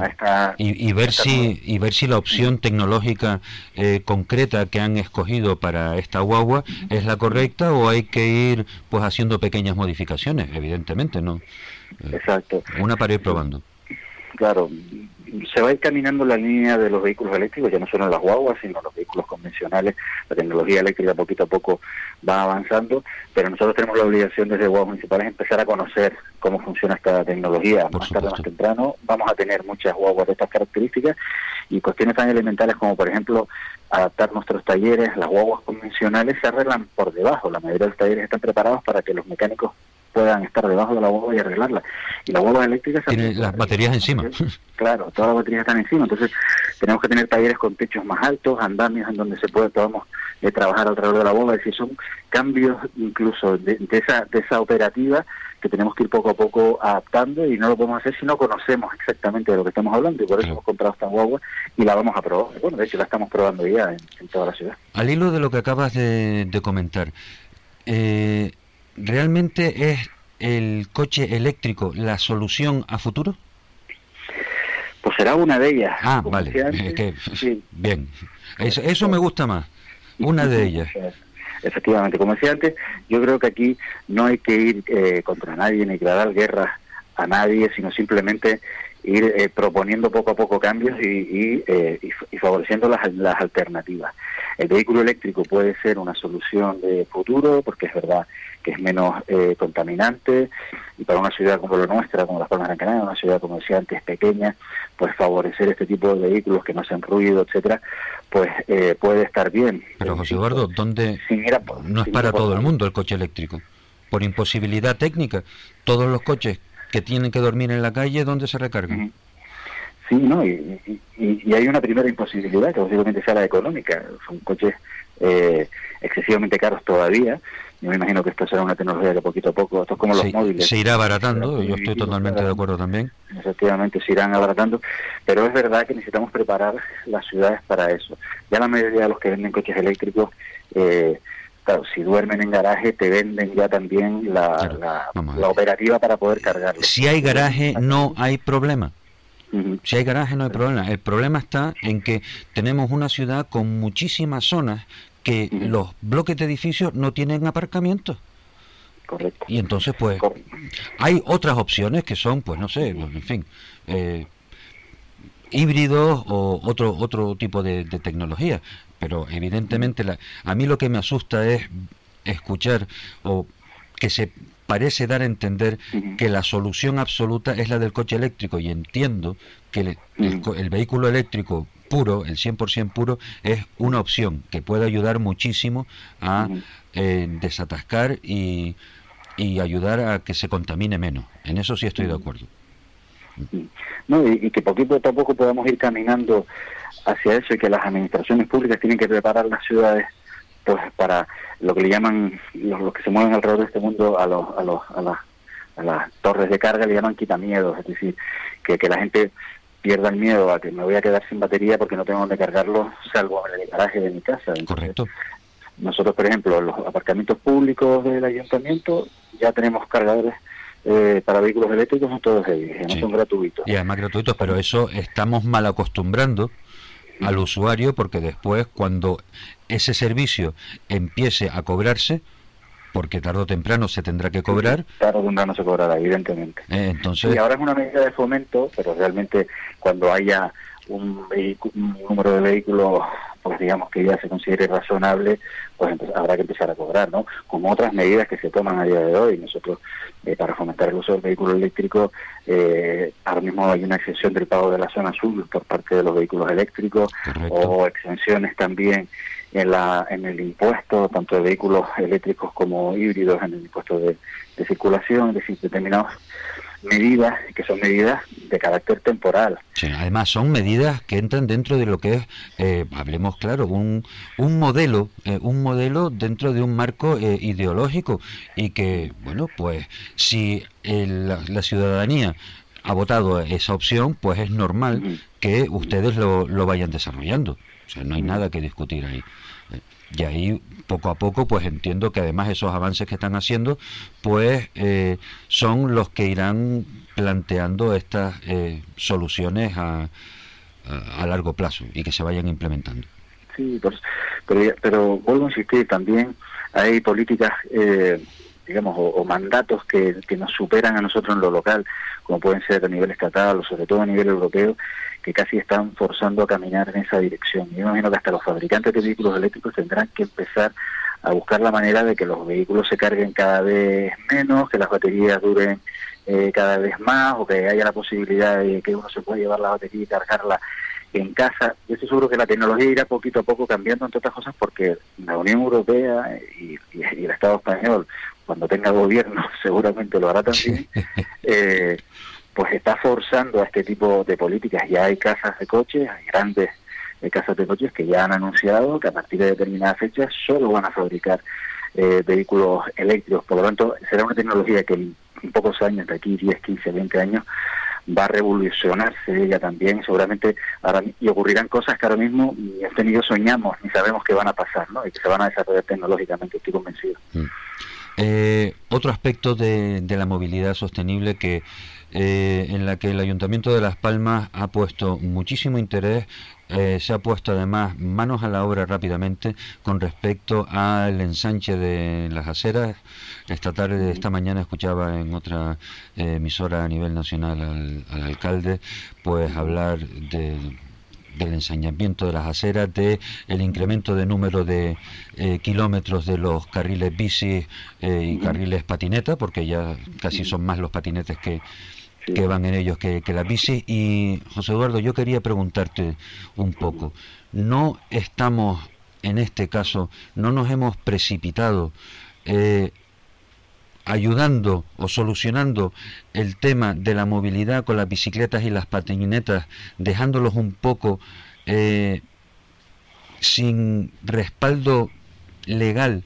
y, y ver si y ver si la opción tecnológica eh, concreta que han escogido para esta guagua es la correcta o hay que ir pues haciendo pequeñas modificaciones evidentemente no Exacto. una para ir probando Claro, se va a ir caminando la línea de los vehículos eléctricos, ya no solo en las guaguas, sino en los vehículos convencionales. La tecnología eléctrica poquito a poco va avanzando, pero nosotros tenemos la obligación desde guaguas municipales de empezar a conocer cómo funciona esta tecnología. Por más tarde, más temprano, vamos a tener muchas guaguas de estas características y cuestiones tan elementales como, por ejemplo, adaptar nuestros talleres. Las guaguas convencionales se arreglan por debajo. La mayoría de los talleres están preparados para que los mecánicos puedan estar debajo de la guagua y arreglarla. Y las guaguas eléctricas... se tiene hacen- las baterías encima Claro, todas las baterías están encima, entonces tenemos que tener talleres con techos más altos, andamios en donde se puede podamos eh, trabajar alrededor de la bomba, es decir, son cambios incluso de, de esa de esa operativa que tenemos que ir poco a poco adaptando y no lo podemos hacer si no conocemos exactamente de lo que estamos hablando y por eso hemos comprado esta guagua y la vamos a probar. Bueno, de hecho la estamos probando ya en, en toda la ciudad. al hilo de lo que acabas de, de comentar eh, realmente es el coche eléctrico la solución a futuro Pues será una de ellas. ah vale es que- sí. bien eso, eso me gusta más una de ellas Efectivamente, como decía antes, yo creo que aquí no hay que ir eh, contra nadie ni declarar guerra a nadie, sino simplemente ir eh, proponiendo poco a poco cambios y, y, eh, y favoreciendo las, las alternativas. El vehículo eléctrico puede ser una solución de futuro porque es verdad que es menos eh, contaminante y para una ciudad como la nuestra, como Las Palmas de Gran Canaria, una ciudad, como decía antes, pequeña, pues favorecer este tipo de vehículos que no hacen ruido, etcétera, pues eh, puede estar bien. Pero José Eduardo, ¿dónde por- no es para por- todo el mundo el coche eléctrico? Por imposibilidad técnica, todos los coches que tienen que dormir en la calle, ¿dónde se recargan? Sí, ¿no? Y, y- y- y hay una primera imposibilidad que posiblemente sea la económica. Son coches eh, excesivamente caros todavía. Yo me imagino que esto será una tecnología que poquito a poco, esto es como los móviles. se irá abaratando, yo estoy totalmente de acuerdo también. efectivamente se irán abaratando, pero es verdad que necesitamos preparar las ciudades para eso. Ya la mayoría de los que venden coches eléctricos, eh, claro, si duermen en garaje, te venden ya también la, Claro, la, operativa para poder cargarlo. Si hay garaje, no hay problema. Si hay garaje, no hay problema. El problema está en que tenemos una ciudad con muchísimas zonas que los bloques de edificios no tienen aparcamiento. Correcto. Y entonces, pues, hay otras opciones que son, pues, no sé, pues, en fin, eh, híbridos o otro otro tipo de, de tecnología. Pero evidentemente, la, a mí lo que me asusta es escuchar o que se parece dar a entender que la solución absoluta es la del coche eléctrico y entiendo que el, el vehículo eléctrico puro, el 100% puro, es una opción que puede ayudar muchísimo a eh, desatascar y, y ayudar a que se contamine menos. En eso sí estoy de acuerdo. No, y, y que poquito a poco podamos ir caminando hacia eso y que las administraciones públicas tienen que preparar las ciudades pues para lo que le llaman los, los que se mueven alrededor de este mundo a los a los a las a las torres de carga le llaman quitamiedos es decir que, que la gente pierda el miedo a que me voy a quedar sin batería porque no tengo donde cargarlo salvo en el garaje de mi casa Entonces, Correcto. nosotros, por ejemplo, en los aparcamientos públicos del ayuntamiento ya tenemos cargadores eh, para vehículos eléctricos, son todos ellos, no son gratuitos. Y además gratuitos, pero eso estamos mal acostumbrando al usuario porque después cuando ese servicio empiece a cobrarse, porque tarde o temprano se tendrá que cobrar, Claro, de un no se cobrará, evidentemente. eh, entonces Y ahora es una medida de fomento, pero realmente cuando haya un, un número de vehículos, pues digamos que ya se considere razonable, pues habrá que empezar a cobrar, ¿no? Como otras medidas que se toman a día de hoy. Nosotros, eh, para fomentar el uso del vehículo eléctrico, eh, ahora mismo hay una exención del pago de la zona azul por parte de los vehículos eléctricos, Correcto. o exenciones también en la en el impuesto tanto de vehículos eléctricos como híbridos en el impuesto de, de circulación es decir determinadas medidas que son medidas de carácter temporal Sí, además son medidas que entran dentro de lo que es, eh, hablemos claro, un, un modelo, eh, un modelo dentro de un marco eh, ideológico y que, bueno, pues si eh, la, la ciudadanía ha votado esa opción, pues es normal que ustedes lo, lo vayan desarrollando. Sea, no hay nada que discutir ahí. Eh, Y ahí, poco a poco, pues entiendo que además esos avances que están haciendo, pues eh, son los que irán planteando estas eh, soluciones a, a, a largo plazo y que se vayan implementando. sí pues, pero pero vuelvo a insistir también hay políticas eh, digamos o, o mandatos que, que nos superan a nosotros en lo local como pueden ser a nivel estatal o sobre todo a nivel europeo que casi están forzando a caminar en esa dirección. Yo imagino que hasta los fabricantes de vehículos eléctricos tendrán que empezar a buscar la manera de que los vehículos se carguen cada vez menos, que las baterías duren eh, cada vez más o que haya la posibilidad de que uno se pueda llevar la batería y cargarla en casa. Yo estoy seguro que la tecnología irá poquito a poco cambiando, entre otras cosas, porque la Unión Europea y, y- y el Estado español, cuando tenga gobierno, seguramente lo hará también, eh, pues está forzando a este tipo de políticas. Ya hay casas de coches, hay grandes eh, casas de coches que ya han anunciado que a partir de determinadas fechas solo van a fabricar eh, vehículos eléctricos. Por lo tanto, será una tecnología que en, pocos años, de aquí 10, 15, 20 años, va a revolucionarse ella también. Seguramente ahora, y ocurrirán cosas que ahora mismo ni usted ni yo soñamos, ni sabemos que van a pasar, ¿no? Y que se van a desarrollar tecnológicamente, estoy convencido. Eh, otro aspecto de la movilidad sostenible que eh, en la que el Ayuntamiento de Las Palmas ha puesto muchísimo interés, eh, se ha puesto además manos a la obra rápidamente con respecto al ensanche de las aceras. Esta tarde, esta mañana escuchaba en otra eh, emisora a nivel nacional al, al alcalde, pues hablar de del ensañamiento de las aceras, de el incremento de número de kilómetros de los carriles bici y carriles patineta, porque ya casi son más los patinetes que, que van en ellos que, que las bicis. Y José Eduardo, yo quería preguntarte un poco, ¿no estamos en este caso, no nos hemos precipitado eh, ayudando o solucionando el tema de la movilidad con las bicicletas y las patinetas, dejándolos un poco eh, sin respaldo legal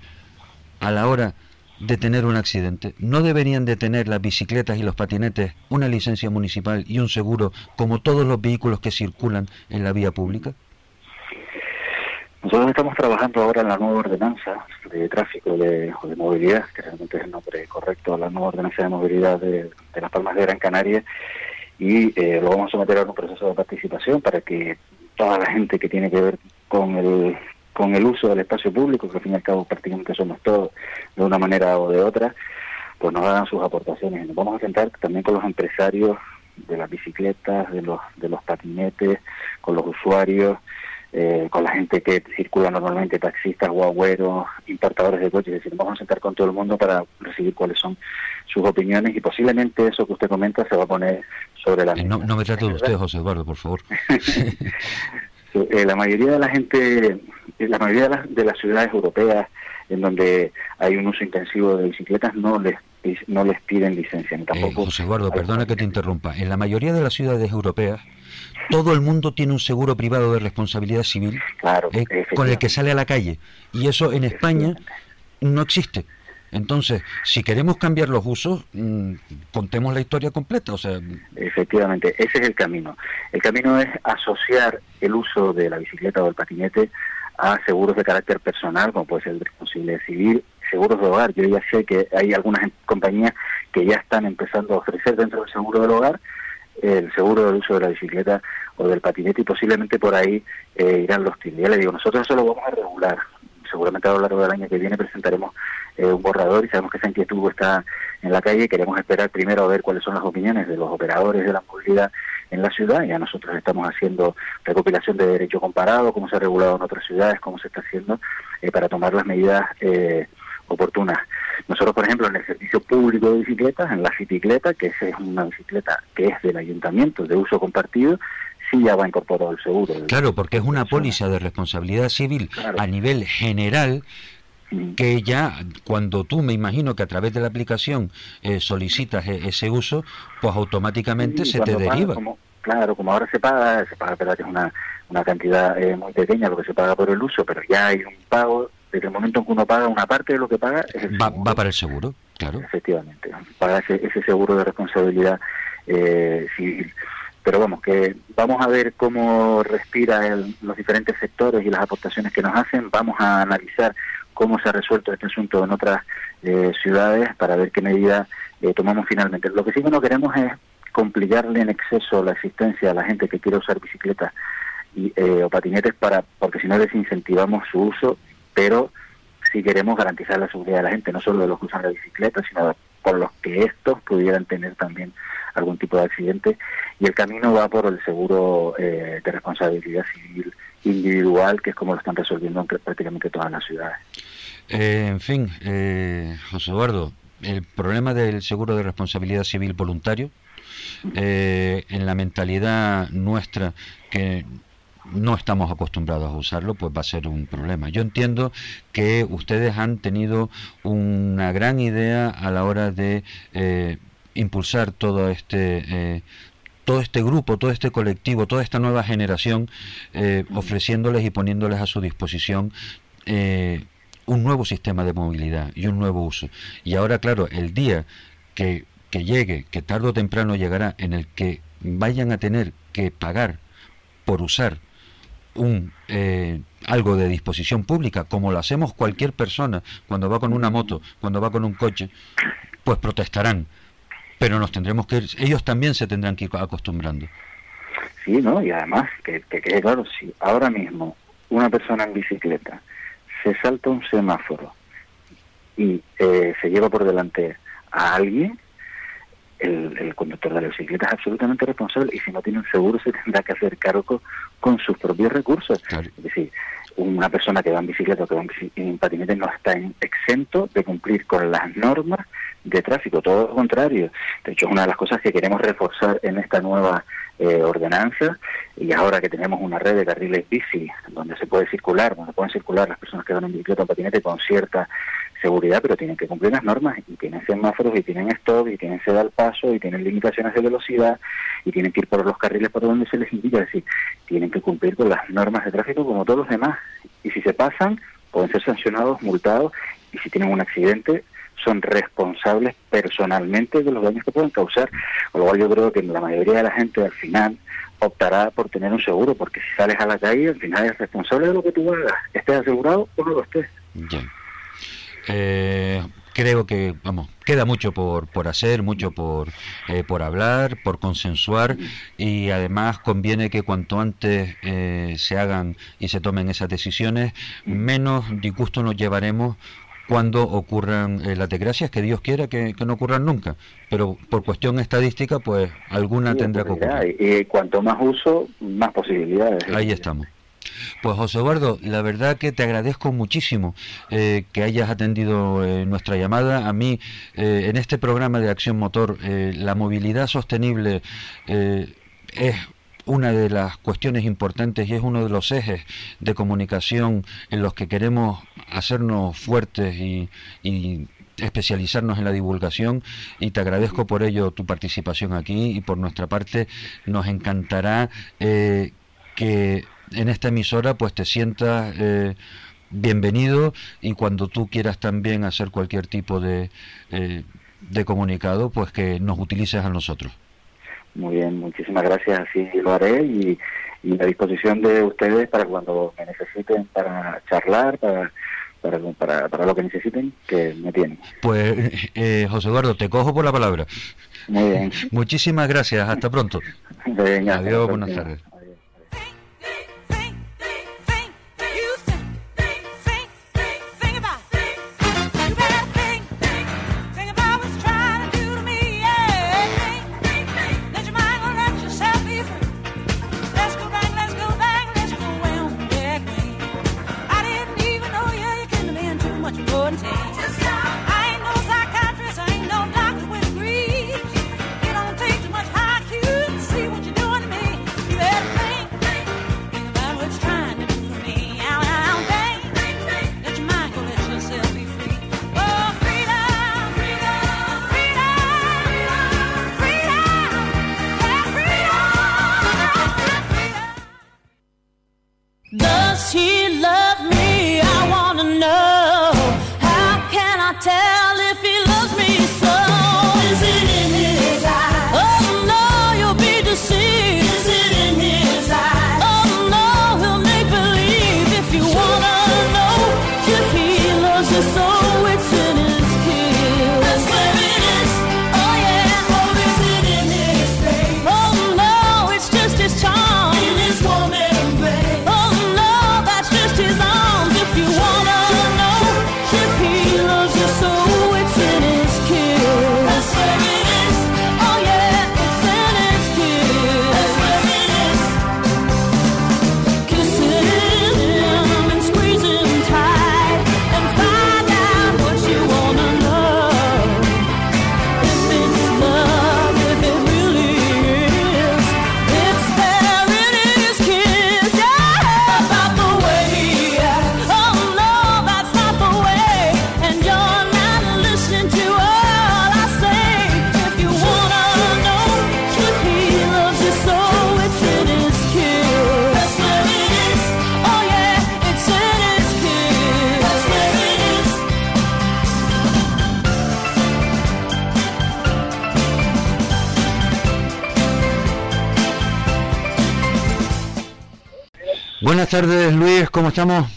a la hora de tener un accidente. ¿No deberían de tener las bicicletas y los patinetes una licencia municipal y un seguro como todos los vehículos que circulan en la vía pública? Nosotros estamos trabajando ahora en la nueva ordenanza de tráfico de movilidad, que realmente es el nombre correcto, la nueva ordenanza de movilidad de, de Las Palmas de Gran Canaria, y eh, lo vamos a someter a un proceso de participación para que toda la gente que tiene que ver con el con el uso del espacio público, que al fin y al cabo prácticamente somos todos de una manera o de otra, pues nos hagan sus aportaciones. Nos vamos a sentar también con los empresarios de las bicicletas, de los, de los patinetes, con los usuarios, eh, con la gente que circula normalmente, taxistas, guagüeros, importadores de coches, es decir, vamos a sentar con todo el mundo para recibir cuáles son sus opiniones y posiblemente eso que usted comenta se va a poner sobre la Eh, mesa. no, no me trate de usted, José Eduardo, por favor. Eh, la mayoría de la gente, eh, la mayoría de las, de las ciudades europeas en donde hay un uso intensivo de bicicletas no les no les piden licencia ni Eh, tampoco. José Eduardo, perdona que te interrumpa. En la mayoría de las ciudades europeas, todo el mundo tiene un seguro privado de responsabilidad civil Claro, eh, con el que sale a la calle. Y eso en España no existe. Entonces, si queremos cambiar los usos, mm, contemos la historia completa. O sea, Efectivamente, ese es el camino. El camino es asociar el uso de la bicicleta o el patinete a seguros de carácter personal, como puede ser el de responsabilidad civil, seguros de hogar. Yo ya sé que hay algunas compañías que ya están empezando a ofrecer dentro del seguro del hogar el seguro del uso de la bicicleta o del patinete y posiblemente por ahí eh, irán los tiros. Ya le digo, nosotros eso lo vamos a regular. Seguramente a lo largo del año que viene presentaremos eh, un borrador y sabemos que esa inquietud está en la calle. Queremos esperar primero a ver cuáles son las opiniones de los operadores de la movilidad en la ciudad. Ya nosotros estamos haciendo recopilación de derecho comparado, cómo se ha regulado en otras ciudades, cómo se está haciendo, eh, para tomar las medidas eh, oportunas. Nosotros, por ejemplo, en el servicio público de bicicletas, en la bicicleta, que es una bicicleta que es del ayuntamiento, de uso compartido, sí ya va incorporado el seguro. claro, porque es una póliza de responsabilidad civil Claro. a nivel general. Que ya cuando tú me imagino que a través de la aplicación eh, solicitas e- ese uso, pues automáticamente Sí, se te paga, deriva. como- claro, como ahora se paga, se paga, verdad que es una, una cantidad eh, muy pequeña lo que se paga por el uso, pero ya hay un pago, desde el momento en que uno paga, una parte de lo que paga es el Va, seguro. va para el seguro, claro. Efectivamente, paga ese, ese seguro de responsabilidad eh, civil. Pero vamos, que vamos a ver cómo respira el- los diferentes sectores y las aportaciones que nos hacen. Vamos a analizar cómo se ha resuelto este asunto en otras eh, ciudades para ver qué medida eh, tomamos finalmente. Lo que sí que no queremos es complicarle en exceso la existencia a la gente que quiere usar bicicletas y, eh, o patinetes para porque si no desincentivamos su uso, pero si queremos garantizar la seguridad de la gente, no solo de los que usan la bicicleta, sino por los que estos pudieran tener también algún tipo de accidente. Y el camino va por el seguro eh, de responsabilidad civil individual, que es como lo están resolviendo en prácticamente todas las ciudades. Eh, en fin, eh, José Eduardo, el problema del seguro de responsabilidad civil voluntario, eh, en la mentalidad nuestra que no estamos acostumbrados a usarlo, pues va a ser un problema. Yo entiendo que ustedes han tenido una gran idea a la hora de eh, impulsar todo este todo este grupo, todo este colectivo, toda esta nueva generación, ofreciéndoles y poniéndoles a su disposición eh, un nuevo sistema de movilidad y un nuevo uso. Y ahora, claro, el día que, que llegue, que tarde o temprano llegará, en el que vayan a tener que pagar por usar un eh, algo de disposición pública, como lo hacemos cualquier persona cuando va con una moto, cuando va con un coche, pues protestarán. Pero nos tendremos que ir, ellos también se tendrán que ir acostumbrando. Sí, ¿no? Y además, que, que quede claro, si ahora mismo una persona en bicicleta se salta un semáforo y eh, se lleva por delante a alguien, el, el conductor de la bicicleta es absolutamente responsable y si no tiene un seguro se tendrá que hacer cargo con sus propios recursos. Claro. Es decir, una persona que va en bicicleta o que va en, en patinete no está en- exento de cumplir con las normas de tráfico, todo lo contrario. De hecho, es una de las cosas que queremos reforzar en esta nueva eh, ordenanza. Y ahora que tenemos una red de carriles bici donde se puede circular, donde pueden circular las personas que van en bicicleta o patinete con cierta seguridad, pero tienen que cumplir las normas y tienen semáforos y tienen stop y tienen ceda al paso y tienen limitaciones de velocidad y tienen que ir por los carriles por donde se les indica, es decir, tienen que cumplir con las normas de tráfico como todos los demás. Y si se pasan pueden ser sancionados, multados. Y si tienen un accidente son responsables personalmente de los daños que pueden causar, con lo cual yo creo que la mayoría de la gente al final optará por tener un seguro, porque si sales a la calle al final eres responsable de lo que tú hagas, estés asegurado o no lo estés. Ya. Eh, creo que, vamos, queda mucho por, por hacer, mucho por, eh, por hablar, por consensuar y además conviene que cuanto antes eh, se hagan y se tomen esas decisiones, menos disgusto nos llevaremos cuando ocurran eh, las desgracias, que Dios quiera que, que no ocurran nunca, pero por cuestión estadística, pues alguna Sí, tendrá que ocurrir. Y cuanto más uso, más posibilidades. Ahí estamos. Pues José Eduardo, la verdad que te agradezco muchísimo eh, que hayas atendido eh, nuestra llamada. A mí, eh, en este programa de Acción Motor, eh, la movilidad sostenible eh, es una de las cuestiones importantes y es uno de los ejes de comunicación en los que queremos hacernos fuertes y, especializarnos en la divulgación y te agradezco por ello tu participación aquí y por nuestra parte nos encantará eh, que en esta emisora pues te sientas eh, bienvenido y cuando tú quieras también hacer cualquier tipo de, eh, de comunicado pues que nos utilices a nosotros. Muy bien, muchísimas gracias, así lo haré y, y a disposición de ustedes para cuando me necesiten para charlar, para, para, para, para lo que necesiten, que me tienen. Pues eh, José Eduardo, te cojo por la palabra. Muy bien. Muchísimas gracias, hasta pronto. Adiós, buenas tardes. Tardes ¿cómo estamos?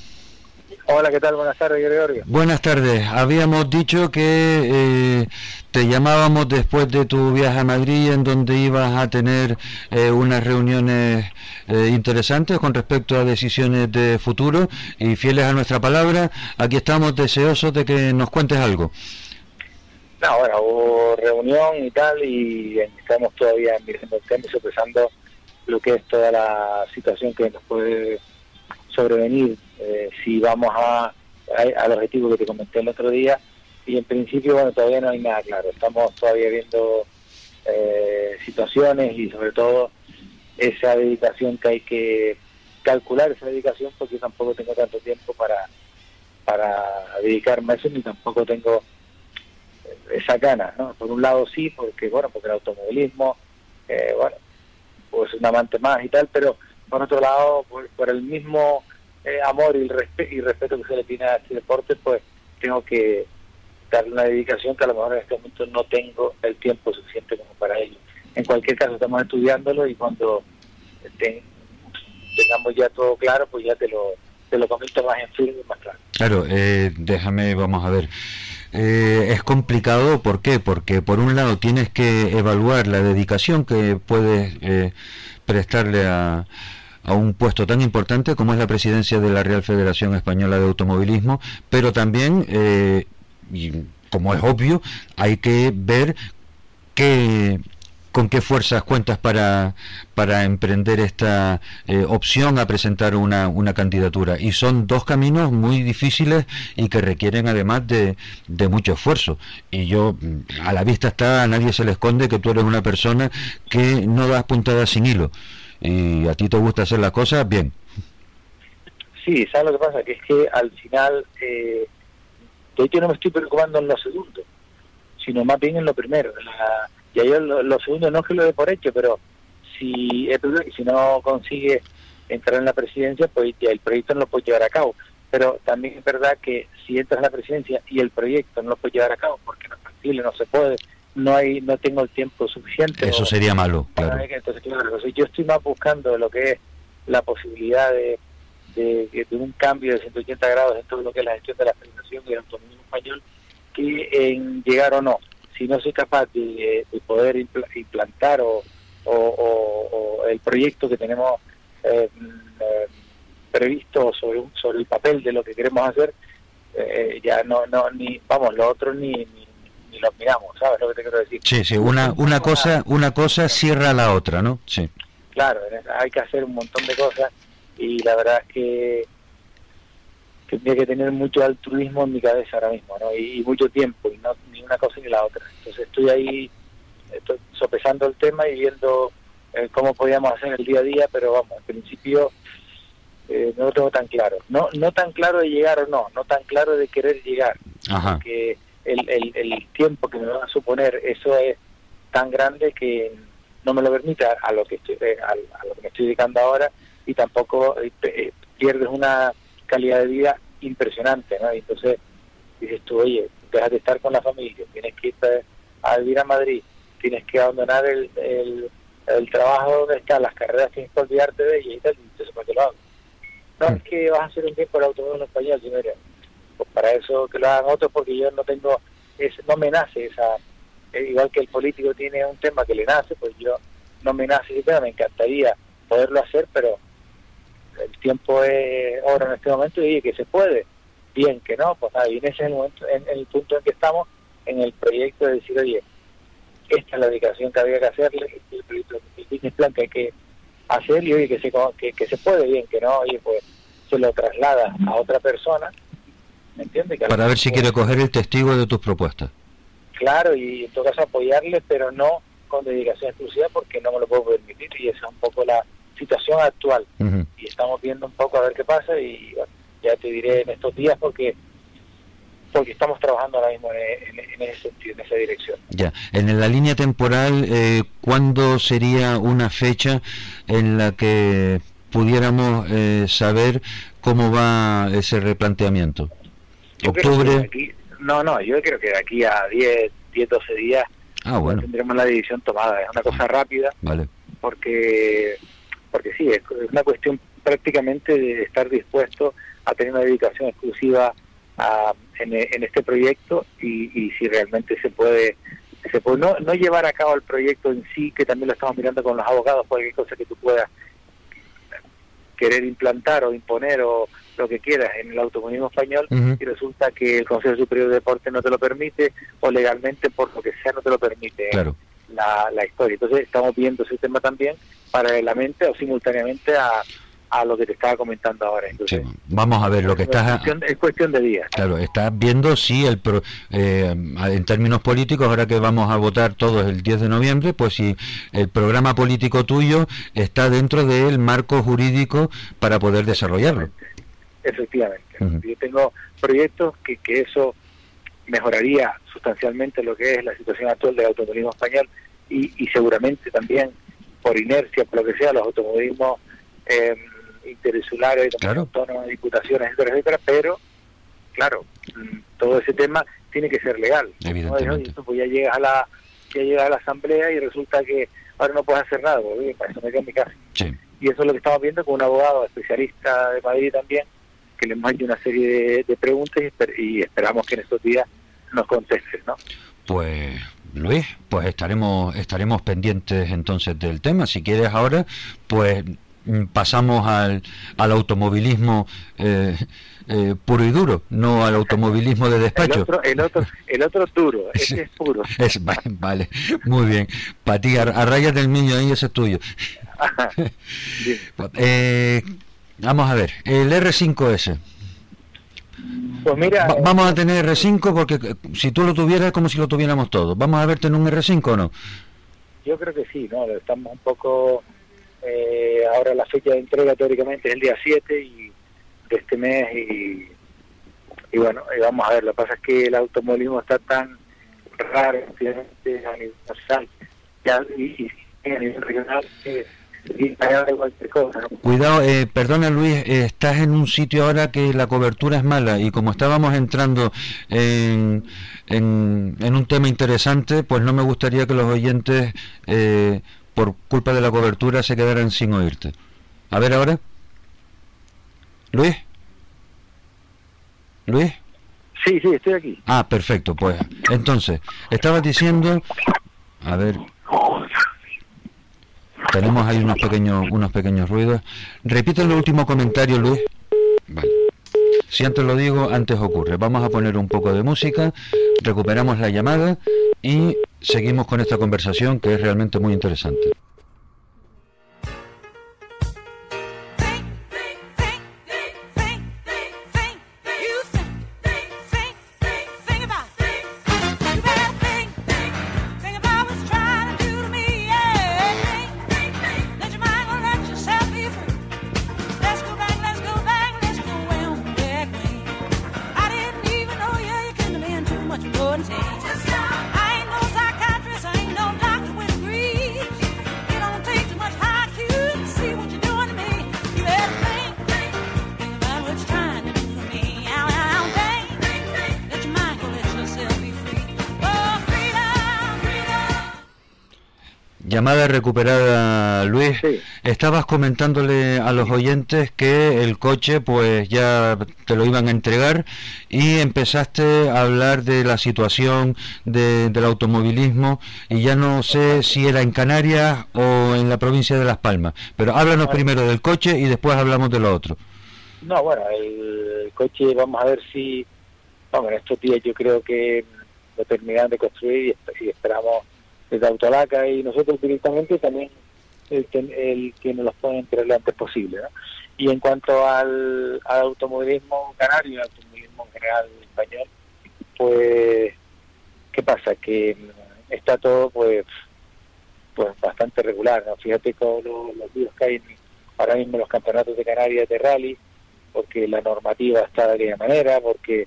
Hola, ¿qué tal? Buenas tardes, Gregorio. Buenas tardes. Habíamos dicho que eh, te llamábamos después de tu viaje a Madrid, en donde ibas a tener eh, unas reuniones eh, interesantes con respecto a decisiones de futuro y fieles a nuestra palabra, aquí estamos deseosos de que nos cuentes algo. No, bueno, hubo reunión y tal, y estamos todavía mirando el tema y sopesando lo que es toda la situación que nos puede sobrevenir eh, si vamos a, al objetivo que te comenté el otro día. Y en principio, bueno, todavía no hay nada claro. Estamos todavía viendo eh, situaciones y sobre todo esa dedicación que hay que calcular, esa dedicación, porque tampoco tengo tanto tiempo para, para dedicarme a eso, ni tampoco tengo esa gana, ¿no? Por un lado sí, porque bueno, porque el automovilismo, eh, bueno, pues un amante más y tal, pero por otro lado, por, el mismo eh, amor y, respeto que se le tiene a este deporte, pues tengo que darle una dedicación que a lo mejor en este momento no tengo el tiempo suficiente como para ello. En cualquier caso, estamos estudiándolo y cuando ten- tengamos ya todo claro, pues ya te lo, te lo comento más en firme y más claro. Claro, eh, déjame, vamos a ver. Eh, es complicado, ¿por qué? Porque por un lado tienes que evaluar la dedicación que puedes eh, prestarle a, a un puesto tan importante como es la presidencia de la Real Federación Española de Automovilismo, pero también, eh, y como es obvio, hay que ver qué, con qué fuerzas cuentas para, para emprender esta eh, opción a presentar una, una candidatura. Y son dos caminos muy difíciles y que requieren además de, de mucho esfuerzo. Y yo, mm, a la vista está, a nadie se le esconde que tú eres una persona que no das puntadas sin hilo. Y a ti te gusta hacer las cosas bien. Sí, ¿sabes lo que pasa? Que es que al final, eh, hecho no me estoy preocupando en lo segundo, sino más bien en lo primero. La- y ahí lo, lo segundo no es que lo dé por hecho, pero si, si no consigue entrar en la presidencia, pues ya el proyecto no lo puede llevar a cabo. Pero también es verdad que si entras en la presidencia y el proyecto no lo puede llevar a cabo porque no es factible, no se puede, no hay no tengo el tiempo suficiente. Eso sería malo, claro. Entonces, claro, entonces yo estoy más buscando lo que es la posibilidad de, de, de un cambio de 180 grados en todo lo que es la gestión de la Federación y el autonomismo español que en llegar o no. Si no soy capaz de, de poder impl- implantar o, o- o- o el proyecto que tenemos eh, previsto sobre, un- sobre el papel de lo que queremos hacer, eh, ya no, no ni vamos, lo otro ni, ni, ni lo miramos, ¿sabes lo que te quiero decir? Sí, sí, una, una cosa, una cosa cierra la otra, ¿no? Sí. claro, hay que hacer un montón de cosas y la verdad es que tendría que tener mucho altruismo en mi cabeza ahora mismo, ¿no? Y, y mucho tiempo, y no ni una cosa ni la otra. Entonces estoy ahí estoy sopesando el tema y viendo eh, cómo podíamos hacer el día a día, pero vamos, en principio eh, no lo tengo tan claro. No no tan claro de llegar o no, no tan claro de querer llegar, Ajá. porque el, el, el tiempo que me va a suponer eso es tan grande que no me lo permite a, a lo que estoy eh, a, a lo que me estoy dedicando ahora y tampoco eh, eh, pierdes una calidad de vida impresionante ¿no? y entonces dices tú oye dejas de estar con la familia tienes que irte a vivir a Madrid tienes que abandonar el, el, el trabajo donde estás las carreras tienes que olvidarte de ellas y tal y entonces ¿para qué lo hago? no es que vas a hacer un tiempo el automóvil español mira, para eso que lo hagan otros porque yo no tengo es, no me nace esa eh, igual que el político tiene un tema que le nace pues yo no me nace ese tema me encantaría poderlo hacer pero el tiempo es oro en este momento y que se puede. Bien que no pues nada y en ese momento en, el punto en que estamos en el proyecto de decir oye esta es la dedicación que había que hacerle el el plan que hay que hacer y oye que se que, que se puede bien que no oye pues se lo traslada a otra persona ¿me entiendes? Que a lo Para ver si quiere coger el testigo de tus propuestas. claro y en todo caso apoyarle pero no con dedicación exclusiva porque no me lo puedo permitir y esa es un poco la situación actual y estamos viendo un poco a ver qué pasa y bueno, ya te diré en estos días porque porque estamos trabajando ahora mismo en, en- en ese sentido, en esa dirección. Ya, en la línea temporal, eh, ¿cuándo sería una fecha en la que pudiéramos eh, saber cómo va ese replanteamiento? ¿Octubre? aquí- no, no, yo creo que de aquí a 10, 10 12 días Ah, bueno, tendremos la decisión tomada. Es una cosa rápida vale. porque porque sí, es una cuestión prácticamente de estar dispuesto a tener una dedicación exclusiva a- en, en este proyecto y, y si realmente se puede se puede no, no llevar a cabo el proyecto en sí, que también lo estamos mirando con los abogados, cualquier cosa que tú puedas querer implantar o imponer o lo que quieras en el automovilismo español y resulta que el Consejo Superior de Deporte no te lo permite o legalmente por lo que sea no te lo permite Claro. la, la historia. Entonces estamos viendo ese tema también paralelamente o simultáneamente a, a lo que te estaba comentando ahora. Sí, vamos a ver lo que es, estás... cuestión, es cuestión de días. Claro, estás viendo si el pro- eh, en términos políticos, ahora que vamos a votar todos el 10 de noviembre, pues si el programa político tuyo está dentro del marco jurídico para poder desarrollarlo. Efectivamente. Yo tengo proyectos que, que eso mejoraría sustancialmente lo que es la situación actual del automovilismo español y, y seguramente también por inercia, por lo que sea, los automovilismos eh, interinsulares, Claro. autónomos, diputaciones, etcétera, etcétera, pero claro, todo ese tema tiene que ser legal. Evidentemente. ¿no? Y eso, pues ya llegas a la ya llegas a la asamblea y resulta que ahora no puedes hacer nada, oye, para eso me quedo en mi casa Sí. y eso es lo que estamos viendo con un abogado especialista de Madrid también, que le hemos hecho una serie de, de preguntas y, esper- y esperamos que en estos días nos contesten, ¿no? Pues Luis, pues estaremos estaremos pendientes entonces del tema. Si quieres ahora, pues mm, pasamos al, al automovilismo eh, eh, puro y duro, no al automovilismo de El despacho. otro, el otro, el otro duro, ese es puro. Es, vale, muy bien. Para ti, a, a rayas del niño ahí, ese es tuyo. Eh, vamos a ver, el R5S. Pues mira, Va- vamos a tener R5 porque eh, si tú lo tuvieras es como si lo tuviéramos todos. ¿Vamos a verte en un R5 o no? yo creo que sí, ¿no? Estamos un poco, eh, ahora la fecha de entrega teóricamente es el día 7 y, de este mes y, y bueno, y vamos a ver, lo que pasa es que el automovilismo está tan raro a nivel nacional ya, y, y a nivel regional que y allá de cualquier cosa, ¿no? Cuidado, eh, perdona Luis, eh, estás en un sitio ahora que la cobertura es mala y como estábamos entrando en, en, en un tema interesante, pues no me gustaría que los oyentes, eh, por culpa de la cobertura, se quedaran sin oírte. A ver ahora. Luis. Luis. Sí, sí, estoy aquí. Ah, perfecto, pues entonces, estabas diciendo, a ver, tenemos ahí unos pequeños, unos pequeños ruidos. Repite el último comentario, Luis. Vale. Si antes lo digo, antes ocurre. Vamos a poner un poco de música, recuperamos la llamada y seguimos con esta conversación que es realmente muy interesante. Comentándole a los oyentes que el coche pues ya te lo iban a entregar y empezaste a hablar de la situación de- del automovilismo y ya no sé si era en Canarias o en la provincia de Las Palmas. Pero háblanos primero del coche y después hablamos de lo otro. No, bueno, el coche vamos a ver si, vamos, en estos días yo creo que lo terminarán de construir y, y esperamos desde Autolaca y nosotros directamente también el que, el que nos los pueden entregar lo antes posible. ¿no? Y en cuanto al, al automovilismo canario al automovilismo en general español, pues, ¿qué pasa? Que mm, está todo pues pues bastante regular. ¿no? Fíjate con los, los líos que hay en- ahora mismo los campeonatos de Canarias de rally, porque la normativa está de aquella manera, porque,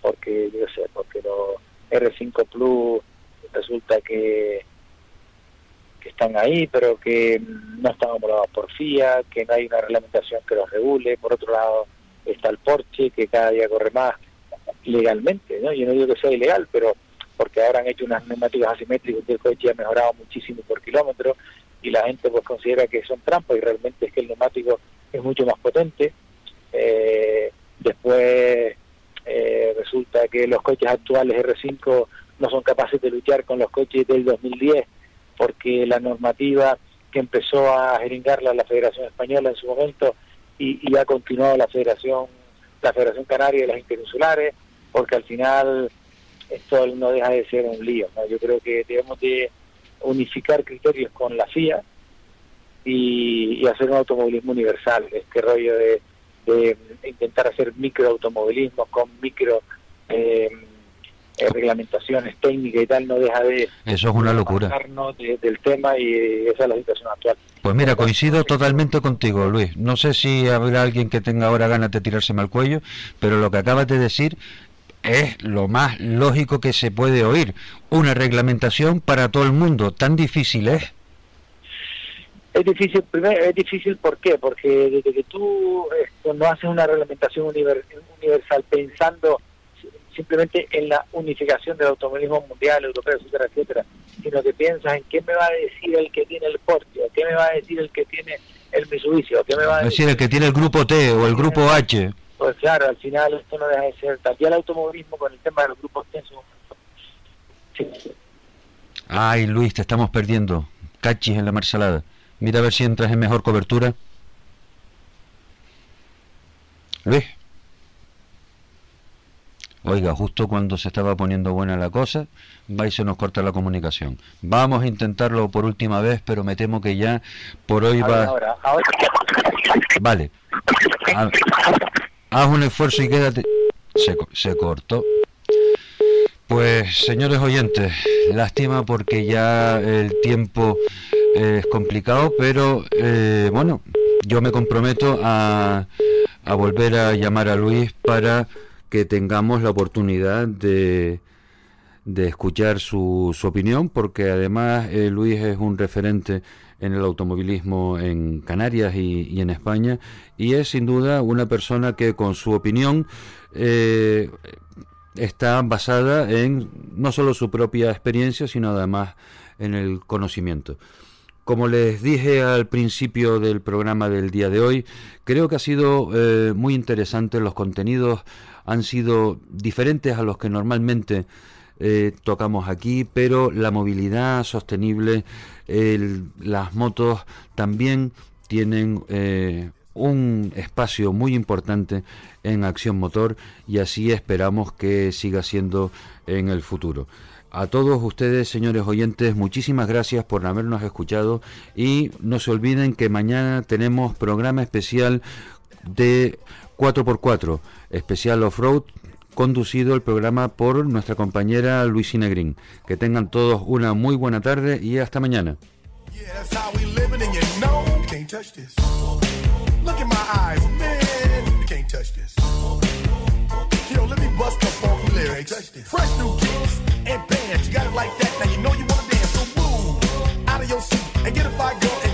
porque yo sé, porque los R5 Plus resulta que, que están ahí, pero que no están homologados por FIA, que no hay una reglamentación que los regule. Por otro lado, está el Porsche, que cada día corre más legalmente, ¿no? Yo no digo que sea ilegal, pero porque ahora han hecho unas neumáticas asimétricas que el coche ha mejorado muchísimo por kilómetro y la gente pues considera que son trampas y realmente es que el neumático es mucho más potente. Eh, después eh, resulta que los coches actuales R5 no son capaces de luchar con los coches del 2010 porque la normativa que empezó a jeringarla la Federación Española en su momento y, y ha continuado la Federación la Federación Canaria de las Interinsulares, porque al final esto no deja de ser un lío. ¿no? Yo creo que debemos de unificar criterios con la FIA y, y hacer un automovilismo universal. Este rollo de, de intentar hacer microautomovilismo con micro eh, eh, reglamentaciones técnicas y tal no deja de Eso es una locura. de- del tema y esa es la situación actual. Pues mira, coincido totalmente contigo, Luis. No sé si habrá alguien que tenga ahora ganas de tirárseme al cuello, pero lo que acabas de decir es lo más lógico que se puede oír. Una reglamentación para todo el mundo, tan difícil es. Es difícil, primero, es difícil ¿por qué? Porque desde que tú esto, no haces una reglamentación univer- universal pensando simplemente en la unificación del automovilismo mundial, europeo, etcétera, etcétera, sino que piensas en qué me va a decir el que tiene el Porsche, o qué me va a decir el que tiene el Mitsubishi, o qué me va a Es decir el que tiene el grupo T o el grupo H. Pues claro, al final esto no deja de ser. Ya el automovilismo con el tema de los grupos tensos. Sí. Ay, Luis, te estamos perdiendo. Cachis en la marsalada. Mira a ver si entras en mejor cobertura. Luis. Oiga, justo cuando se estaba poniendo buena la cosa, va y se nos corta la comunicación. Vamos a intentarlo por última vez, pero me temo que ya por hoy Ahora, va... ahora, ahora. Vale. Ha- Haz un esfuerzo y quédate. Se, se cortó. Pues, señores oyentes, lástima porque ya el tiempo eh, es complicado, pero eh, bueno, yo me comprometo a, a volver a llamar a Luis para que tengamos la oportunidad de, de escuchar su, su opinión, porque además eh, Luis es un referente en el automovilismo en Canarias y, y en España, y es sin duda una persona que con su opinión eh, está basada en no solo su propia experiencia, sino además en el conocimiento. Como les dije al principio del programa del día de hoy, creo que ha sido eh, muy interesante, los contenidos han sido diferentes a los que normalmente eh, tocamos aquí, pero la movilidad sostenible, las motos también tienen eh, un espacio muy importante en Acción Motor y así esperamos que siga siendo en el futuro. A todos ustedes, señores oyentes, muchísimas gracias por habernos escuchado y no se olviden que mañana tenemos programa especial de 4x4, especial off-road, conducido el programa por nuestra compañera Luisina Green. Que tengan todos una muy buena tarde y hasta mañana. And bands, you got it like that. Now you know you wanna dance, so move out of your seat and get a fire girl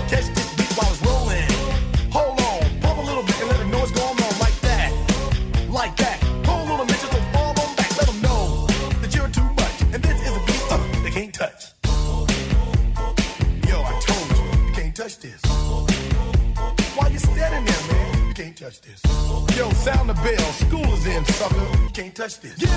touch this.